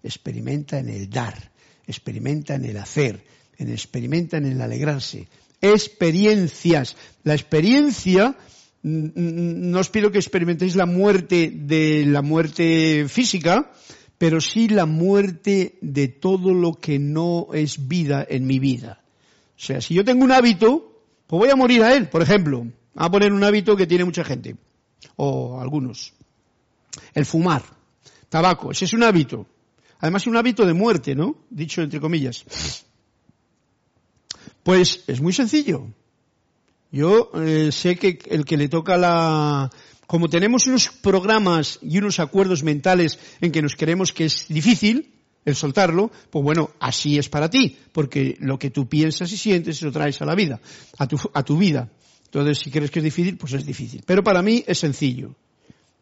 experimenta en el dar, experimenta en el hacer, en experimenta en el alegrarse. Experiencias. La experiencia no os pido que experimentéis la muerte de la muerte física, pero sí la muerte de todo lo que no es vida en mi vida. O sea, si yo tengo un hábito, pues voy a morir a él, por ejemplo. A poner un hábito que tiene mucha gente, o algunos. El fumar, tabaco, ese es un hábito. Además es un hábito de muerte, ¿no? Dicho entre comillas. Pues es muy sencillo. Yo eh, sé que el que le toca la... Como tenemos unos programas y unos acuerdos mentales en que nos creemos que es difícil el soltarlo, pues bueno, así es para ti, porque lo que tú piensas y sientes lo traes a la vida, a tu, a tu vida. Entonces, si crees que es difícil, pues es difícil. Pero para mí es sencillo.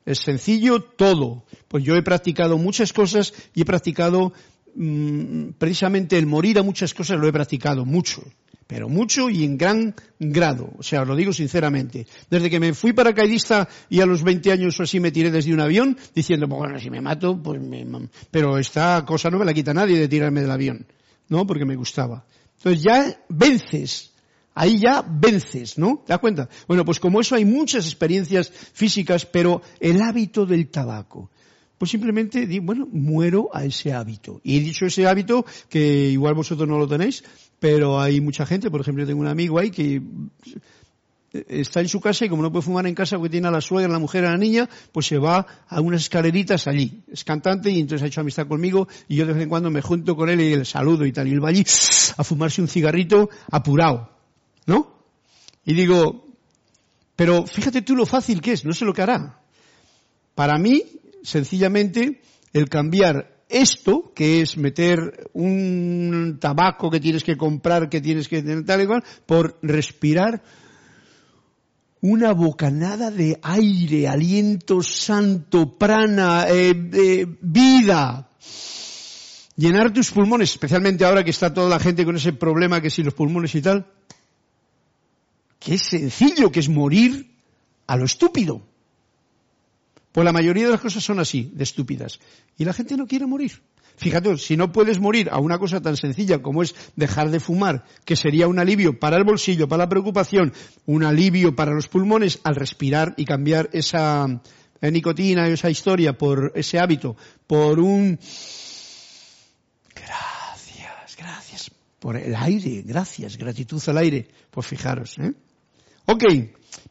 Es sencillo todo. Pues yo he practicado muchas cosas y he practicado mm, precisamente el morir a muchas cosas lo he practicado mucho pero mucho y en gran grado. O sea, lo digo sinceramente. Desde que me fui paracaidista y a los 20 años o así me tiré desde un avión, diciendo, bueno, si me mato, pues me... Pero esta cosa no me la quita nadie de tirarme del avión, ¿no? Porque me gustaba. Entonces ya vences. Ahí ya vences, ¿no? ¿Te das cuenta? Bueno, pues como eso hay muchas experiencias físicas, pero el hábito del tabaco. Pues simplemente di, bueno, muero a ese hábito. Y he dicho ese hábito, que igual vosotros no lo tenéis, pero hay mucha gente, por ejemplo, tengo un amigo ahí que está en su casa y como no puede fumar en casa porque tiene a la suegra, a la mujer, a la niña, pues se va a unas escaleritas allí. Es cantante y entonces ha hecho amistad conmigo y yo de vez en cuando me junto con él y le saludo y tal. Y él va allí a fumarse un cigarrito apurado. ¿No? Y digo, pero fíjate tú lo fácil que es, no sé lo que hará. Para mí, sencillamente, el cambiar esto, que es meter un tabaco que tienes que comprar, que tienes que tener tal y cual, por respirar una bocanada de aire, aliento santo, prana, eh, vida. Llenar tus pulmones, especialmente ahora que está toda la gente con ese problema que si los pulmones y tal. Es sencillo, que es morir a lo estúpido. Pues la mayoría de las cosas son así, de estúpidas. Y la gente no quiere morir. Fíjate, si no puedes morir a una cosa tan sencilla como es dejar de fumar, que sería un alivio para el bolsillo, para la preocupación, un alivio para los pulmones al respirar y cambiar esa eh, nicotina esa historia por ese hábito, por un gracias, gracias, por el aire, gracias, gratitud al aire, pues fijaros, ¿eh? Ok,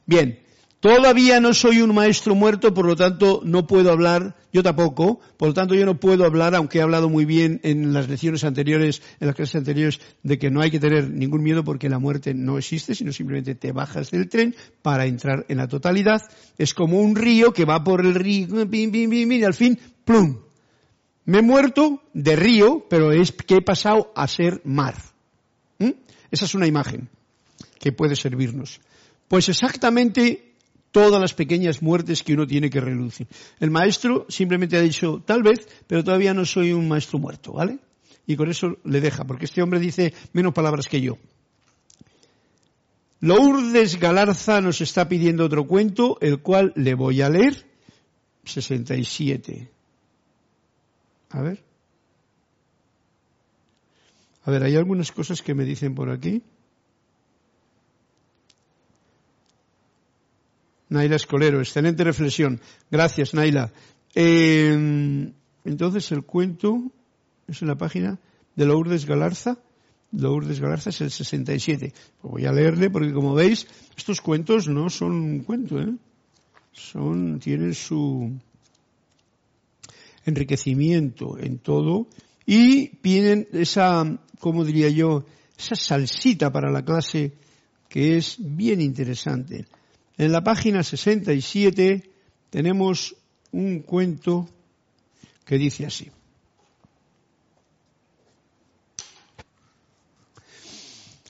bien. Todavía no soy un maestro muerto, por lo tanto no puedo hablar, yo tampoco, por lo tanto yo no puedo hablar, aunque he hablado muy bien en las lecciones anteriores, en las clases anteriores, de que no hay que tener ningún miedo porque la muerte no existe, sino simplemente te bajas del tren para entrar en la totalidad. Es como un río que va por el río, y al fin, plum. Me he muerto de río, pero es que he pasado a ser mar. ¿Mm? Esa es una imagen que puede servirnos. Pues exactamente todas las pequeñas muertes que uno tiene que relucir. El maestro simplemente ha dicho, tal vez, pero todavía no soy un maestro muerto, ¿vale? Y con eso le deja, porque este hombre dice menos palabras que yo. Lourdes Galarza nos está pidiendo otro cuento, el cual le voy a leer. 67. A ver. A ver, hay algunas cosas que me dicen por aquí. Naila Escolero, excelente reflexión. Gracias, Naila. Eh, entonces el cuento es en la página de Lourdes Galarza. Lourdes Galarza es el 67. Pues voy a leerle porque como veis, estos cuentos no son un cuento, ¿eh? Son, tienen su enriquecimiento en todo y tienen esa, como diría yo, esa salsita para la clase que es bien interesante. En la página 67 tenemos un cuento que dice así.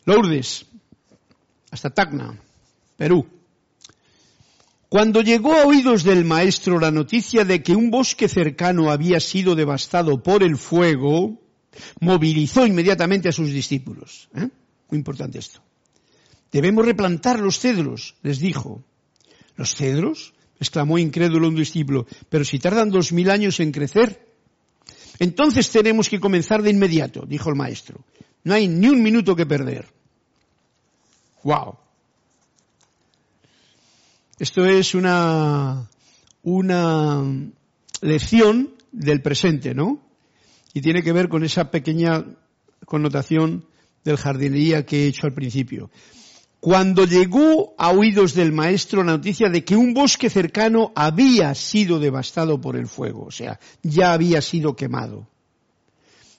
Lourdes, hasta Tacna, Perú. Cuando llegó a oídos del maestro la noticia de que un bosque cercano había sido devastado por el fuego, movilizó inmediatamente a sus discípulos. ¿eh? Muy importante esto. Debemos replantar los cedros, les dijo. ¿Los cedros? exclamó incrédulo un discípulo. Pero si tardan dos mil años en crecer. Entonces tenemos que comenzar de inmediato, dijo el maestro. No hay ni un minuto que perder. Wow. Esto es una, una lección del presente, ¿no? Y tiene que ver con esa pequeña connotación del jardinería que he hecho al principio. Cuando llegó a oídos del maestro la noticia de que un bosque cercano había sido devastado por el fuego, o sea, ya había sido quemado,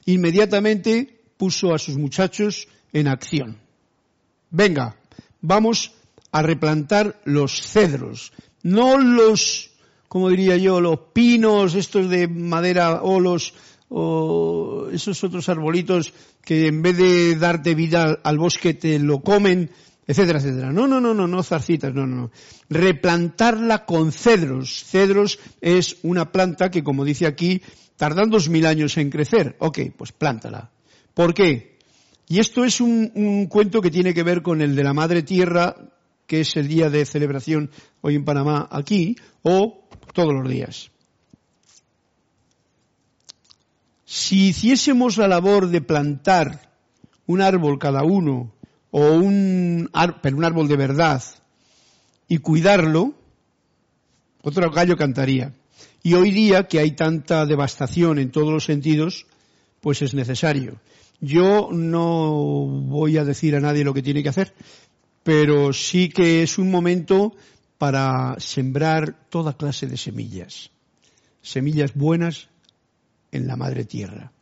inmediatamente puso a sus muchachos en acción. Venga, vamos a replantar los cedros, no los, como diría yo, los pinos, estos de madera o los, o esos otros arbolitos que en vez de darte vida al bosque te lo comen, etcétera, etcétera. No, no, no, no, no zarcitas, no, no, no. Replantarla con cedros. Cedros es una planta que, como dice aquí, tardan dos mil años en crecer. Ok, pues plántala. ¿Por qué? Y esto es un, un cuento que tiene que ver con el de la Madre Tierra, que es el día de celebración hoy en Panamá aquí, o todos los días. Si hiciésemos la labor de plantar un árbol cada uno o un, un árbol de verdad y cuidarlo, otro gallo cantaría. Y hoy día que hay tanta devastación en todos los sentidos, pues es necesario. Yo no voy a decir a nadie lo que tiene que hacer, pero sí que es un momento para sembrar toda clase de semillas. Semillas buenas en la madre tierra.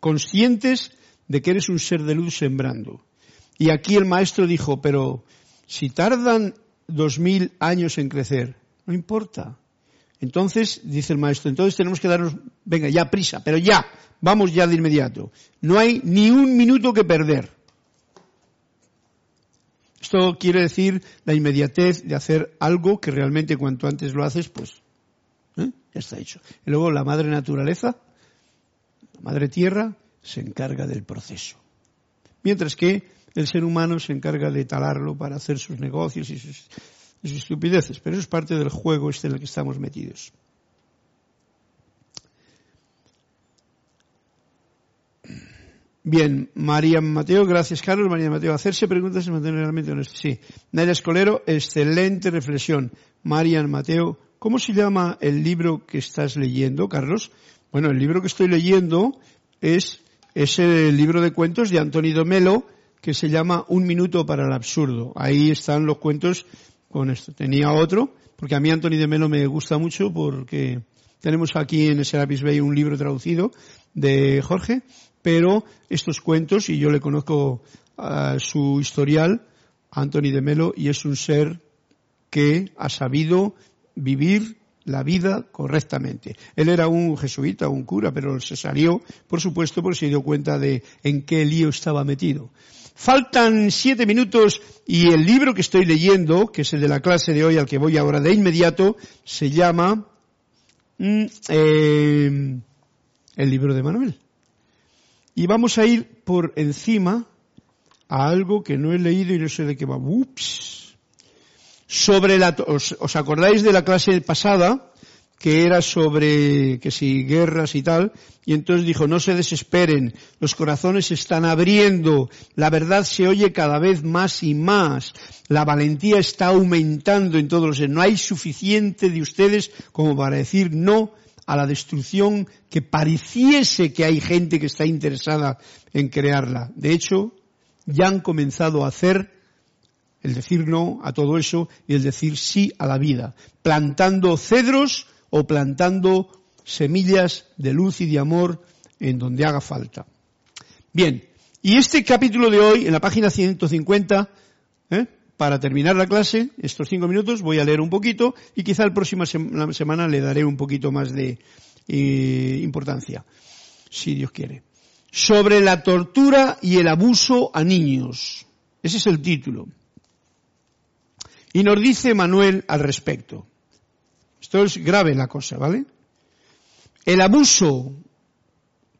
Conscientes de que eres un ser de luz sembrando y aquí el maestro dijo, pero si tardan dos mil años en crecer, no importa. Entonces, dice el maestro, entonces tenemos que darnos, venga, ya prisa, pero ya, vamos ya de inmediato. No hay ni un minuto que perder. Esto quiere decir la inmediatez de hacer algo que realmente cuanto antes lo haces, pues, ¿eh? ya está hecho. Y luego la madre naturaleza, la madre tierra, se encarga del proceso. Mientras que el ser humano se encarga de talarlo para hacer sus negocios y sus, estupideces, pero eso es parte del juego este en el que estamos metidos. Bien, María Mateo, gracias Carlos. María Mateo, hacerse preguntas y mantener realmente honesto. Sí. Nadia Escolero, excelente reflexión. María Mateo, ¿cómo se llama el libro que estás leyendo, Carlos? Bueno, el libro que estoy leyendo es, es el libro de cuentos de Antonio Domelo, que se llama Un minuto para el absurdo. Ahí están los cuentos con esto. Tenía otro, porque a mí Anthony de Melo me gusta mucho porque tenemos aquí en Serapis Bay un libro traducido de Jorge, pero estos cuentos, y yo le conozco uh, su historial, Anthony de Melo, y es un ser que ha sabido vivir la vida correctamente. Él era un jesuita, un cura, pero se salió, por supuesto, porque se dio cuenta de en qué lío estaba metido. Faltan siete minutos y el libro que estoy leyendo, que es el de la clase de hoy al que voy ahora de inmediato, se llama mm, eh, el libro de Manuel. Y vamos a ir por encima a algo que no he leído y no sé de qué va. Ups. Sobre la, os, os acordáis de la clase pasada? Que era sobre que si guerras y tal, y entonces dijo, no se desesperen, los corazones se están abriendo, la verdad se oye cada vez más y más, la valentía está aumentando en todos los, no hay suficiente de ustedes como para decir no a la destrucción que pareciese que hay gente que está interesada en crearla. De hecho, ya han comenzado a hacer el decir no a todo eso y el decir sí a la vida, plantando cedros o plantando semillas de luz y de amor en donde haga falta. Bien, y este capítulo de hoy, en la página 150, ¿eh? para terminar la clase, estos cinco minutos, voy a leer un poquito y quizá la próxima semana le daré un poquito más de eh, importancia, si Dios quiere. Sobre la tortura y el abuso a niños. Ese es el título. Y nos dice Manuel al respecto. Esto es grave la cosa, ¿vale? El abuso,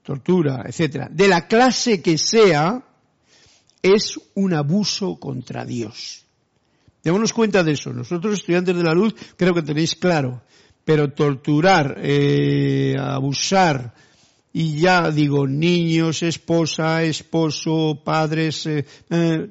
tortura, etcétera, de la clase que sea, es un abuso contra Dios. Démonos cuenta de eso. Nosotros, estudiantes de la luz, creo que tenéis claro. Pero torturar, eh, abusar, y ya digo, niños, esposa, esposo, padres, eh, eh,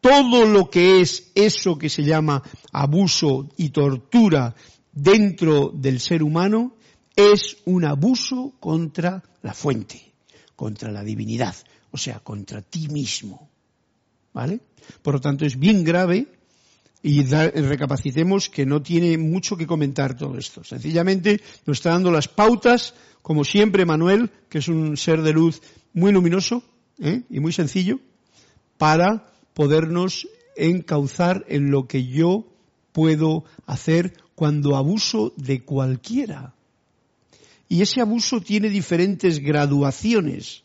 todo lo que es eso que se llama abuso y tortura dentro del ser humano es un abuso contra la fuente, contra la divinidad, o sea, contra ti mismo. ¿Vale? Por lo tanto, es bien grave y recapacitemos que no tiene mucho que comentar todo esto. Sencillamente nos está dando las pautas, como siempre Manuel, que es un ser de luz muy luminoso ¿eh? y muy sencillo, para podernos encauzar en lo que yo puedo hacer cuando abuso de cualquiera. Y ese abuso tiene diferentes graduaciones.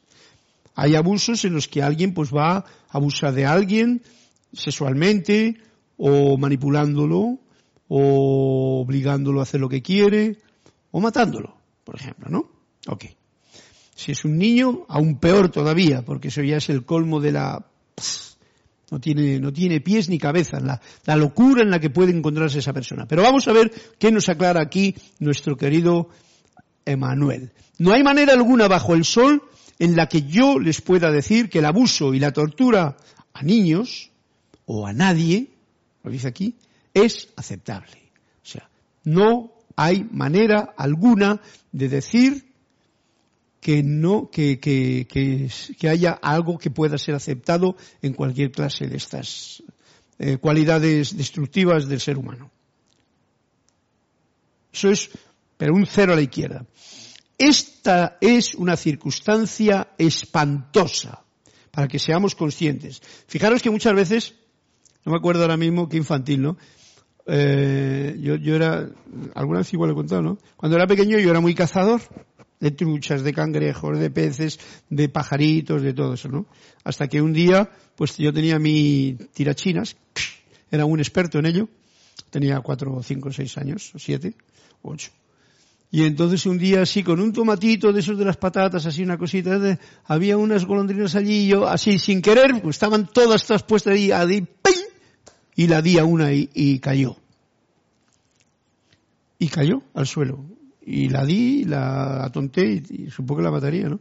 Hay abusos en los que alguien pues va a abusar de alguien sexualmente, o manipulándolo, o obligándolo a hacer lo que quiere, o matándolo, por ejemplo, ¿no? Ok. Si es un niño, aún peor todavía, porque eso ya es el colmo de la... no tiene, no tiene pies ni cabeza, la, la locura en la que puede encontrarse esa persona. Pero vamos a ver qué nos aclara aquí nuestro querido Emanuel. No hay manera alguna bajo el sol en la que yo les pueda decir que el abuso y la tortura a niños o a nadie lo dice aquí, es aceptable. O sea, no hay manera alguna de decir que no, que, que, que, haya algo que pueda ser aceptado en cualquier clase de estas eh, cualidades destructivas del ser humano. Eso es, pero un cero a la izquierda. Esta es una circunstancia espantosa para que seamos conscientes. Fijaros que muchas veces no me acuerdo ahora mismo qué infantil, ¿no? Eh, yo, yo era, alguna vez igual he contado, ¿no? Cuando era pequeño yo era muy cazador de truchas, de cangrejos, de peces, de pajaritos, de todo eso, ¿no? Hasta que un día, pues yo tenía mi tirachinas, *sniffs* era un experto en ello, tenía cuatro, cinco, seis años, siete, ocho. Y entonces un día así, con un tomatito de esos de las patatas, así una cosita, había unas golondrinas allí y yo, así sin querer, pues estaban todas estas puestas ahí, ahí ¡ping! y la di a una y, cayó. Y cayó al suelo. Y la di, la atonté y, supongo que la mataría, ¿no?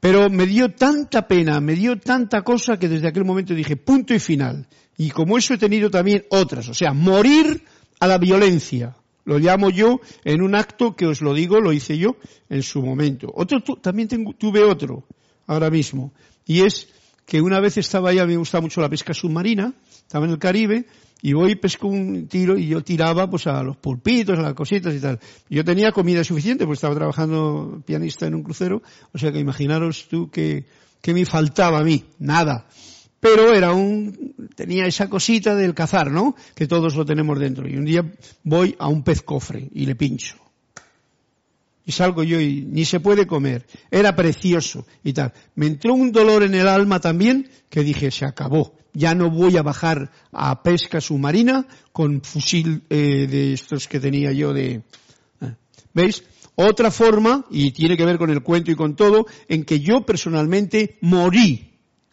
Pero me dio tanta pena, me dio tanta cosa que desde aquel momento dije punto y final. Y como eso he tenido también otras, o sea, morir a la violencia. Lo llamo yo en un acto que os lo digo, lo hice yo en su momento. Otro, también tuve otro ahora mismo. Y es que una vez estaba ahí, a mí me gusta mucho la pesca submarina, estaba en el Caribe y voy pesco un tiro y yo tiraba pues a los pulpitos, a las cositas y tal. Yo tenía comida suficiente pues estaba trabajando pianista en un crucero, o sea que imaginaros tú que, que me faltaba a mí, nada. Pero era un, tenía esa cosita del cazar, ¿no? Que todos lo tenemos dentro. Y un día voy a un pez cofre y le pincho. Y salgo yo y ni se puede comer. Era precioso y tal. Me entró un dolor en el alma también que dije, se acabó ya no voy a bajar a pesca submarina con fusil eh, de estos que tenía yo de... Eh, ¿Veis? Otra forma, y tiene que ver con el cuento y con todo, en que yo personalmente morí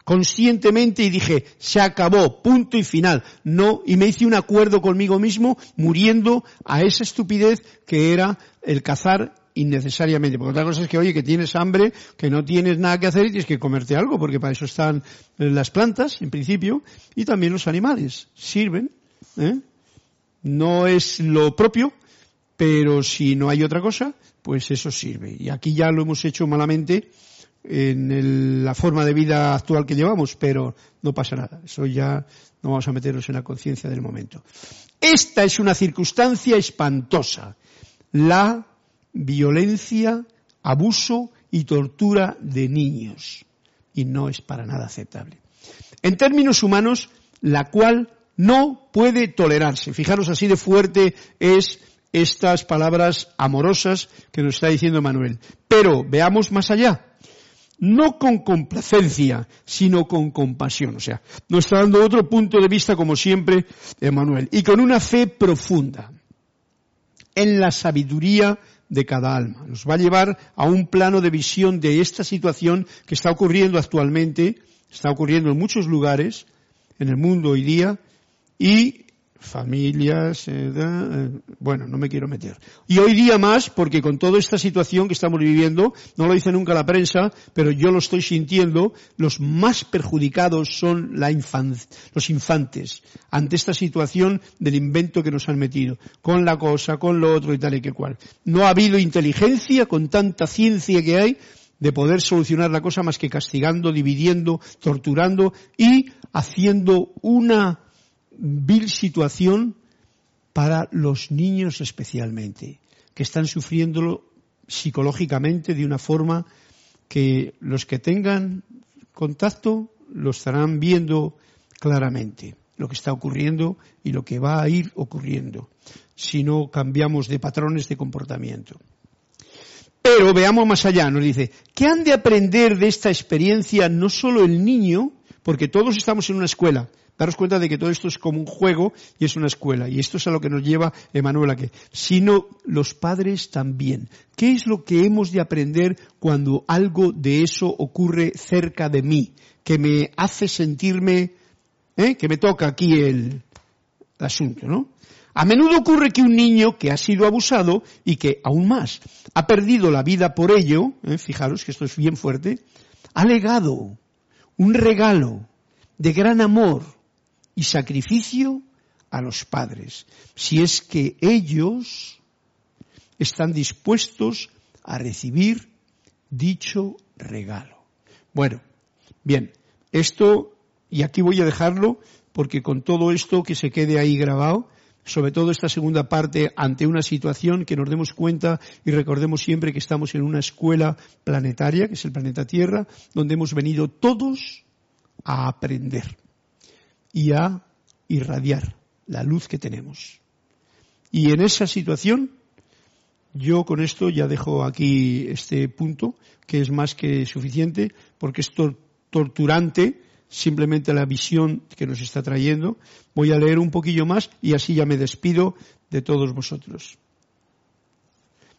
conscientemente y dije, se acabó, punto y final. No, y me hice un acuerdo conmigo mismo, muriendo a esa estupidez que era el cazar innecesariamente. Porque otra cosa es que, oye, que tienes hambre, que no tienes nada que hacer y tienes que comerte algo, porque para eso están las plantas, en principio, y también los animales. Sirven, ¿eh? No es lo propio, pero si no hay otra cosa, pues eso sirve. Y aquí ya lo hemos hecho malamente en la forma de vida actual que llevamos, pero no pasa nada. Eso ya no vamos a meternos en la conciencia del momento. Esta es una circunstancia espantosa. La violencia, abuso y tortura de niños. Y no es para nada aceptable. En términos humanos, la cual no puede tolerarse. Fijaros así de fuerte es estas palabras amorosas que nos está diciendo Manuel. Pero veamos más allá. No con complacencia, sino con compasión. O sea, nos está dando otro punto de vista, como siempre, Manuel. Y con una fe profunda en la sabiduría de cada alma. Nos va a llevar a un plano de visión de esta situación que está ocurriendo actualmente, está ocurriendo en muchos lugares, en el mundo hoy día, y familias, eh, eh, bueno, no me quiero meter. Y hoy día más, porque con toda esta situación que estamos viviendo, no lo dice nunca la prensa, pero yo lo estoy sintiendo, los más perjudicados son los infantes, ante esta situación del invento que nos han metido, con la cosa, con lo otro y tal y que cual. No ha habido inteligencia con tanta ciencia que hay de poder solucionar la cosa más que castigando, dividiendo, torturando y haciendo una vil situación para los niños especialmente, que están sufriéndolo psicológicamente de una forma que los que tengan contacto lo estarán viendo claramente, lo que está ocurriendo y lo que va a ir ocurriendo, si no cambiamos de patrones de comportamiento. Pero veamos más allá, nos dice, ¿qué han de aprender de esta experiencia no solo el niño, porque todos estamos en una escuela, daros cuenta de que todo esto es como un juego y es una escuela. Y esto es a lo que nos lleva Emanuel a que, sino los padres también. ¿Qué es lo que hemos de aprender cuando algo de eso ocurre cerca de mí? Que me hace sentirme, ¿eh? que me toca aquí el, asunto, ¿no? A menudo ocurre que un niño que ha sido abusado y que, aún más, ha perdido la vida por ello, ¿eh? fijaros que esto es bien fuerte, ha legado un regalo de gran amor, y sacrificio a los padres, si es que ellos están dispuestos a recibir dicho regalo. Bueno, bien, esto, y aquí voy a dejarlo, porque con todo esto que se quede ahí grabado, sobre todo esta segunda parte, ante una situación que nos demos cuenta y recordemos siempre que estamos en una escuela planetaria, que es el planeta Tierra, donde hemos venido todos a aprender y a irradiar la luz que tenemos. Y en esa situación, yo con esto ya dejo aquí este punto, que es más que suficiente, porque es torturante simplemente la visión que nos está trayendo. Voy a leer un poquillo más y así ya me despido de todos vosotros.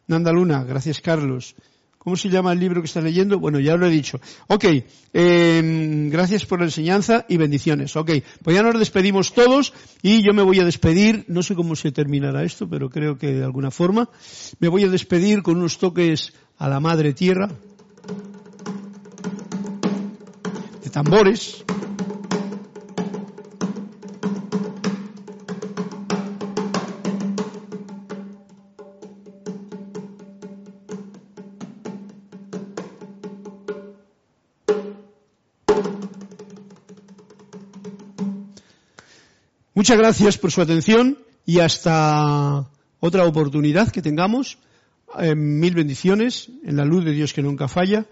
Nanda Luna, gracias Carlos. ¿Cómo se llama el libro que estás leyendo? Bueno, ya lo he dicho. Ok, em, gracias por la enseñanza y bendiciones. Ok, pues ya nos despedimos todos y yo me voy a despedir, no sé cómo se terminará esto, pero creo que de alguna forma, me voy a despedir con unos toques a la madre tierra, de tambores. Muchas gracias por su atención y hasta otra oportunidad que tengamos. Eh, mil bendiciones en la luz de Dios que nunca falla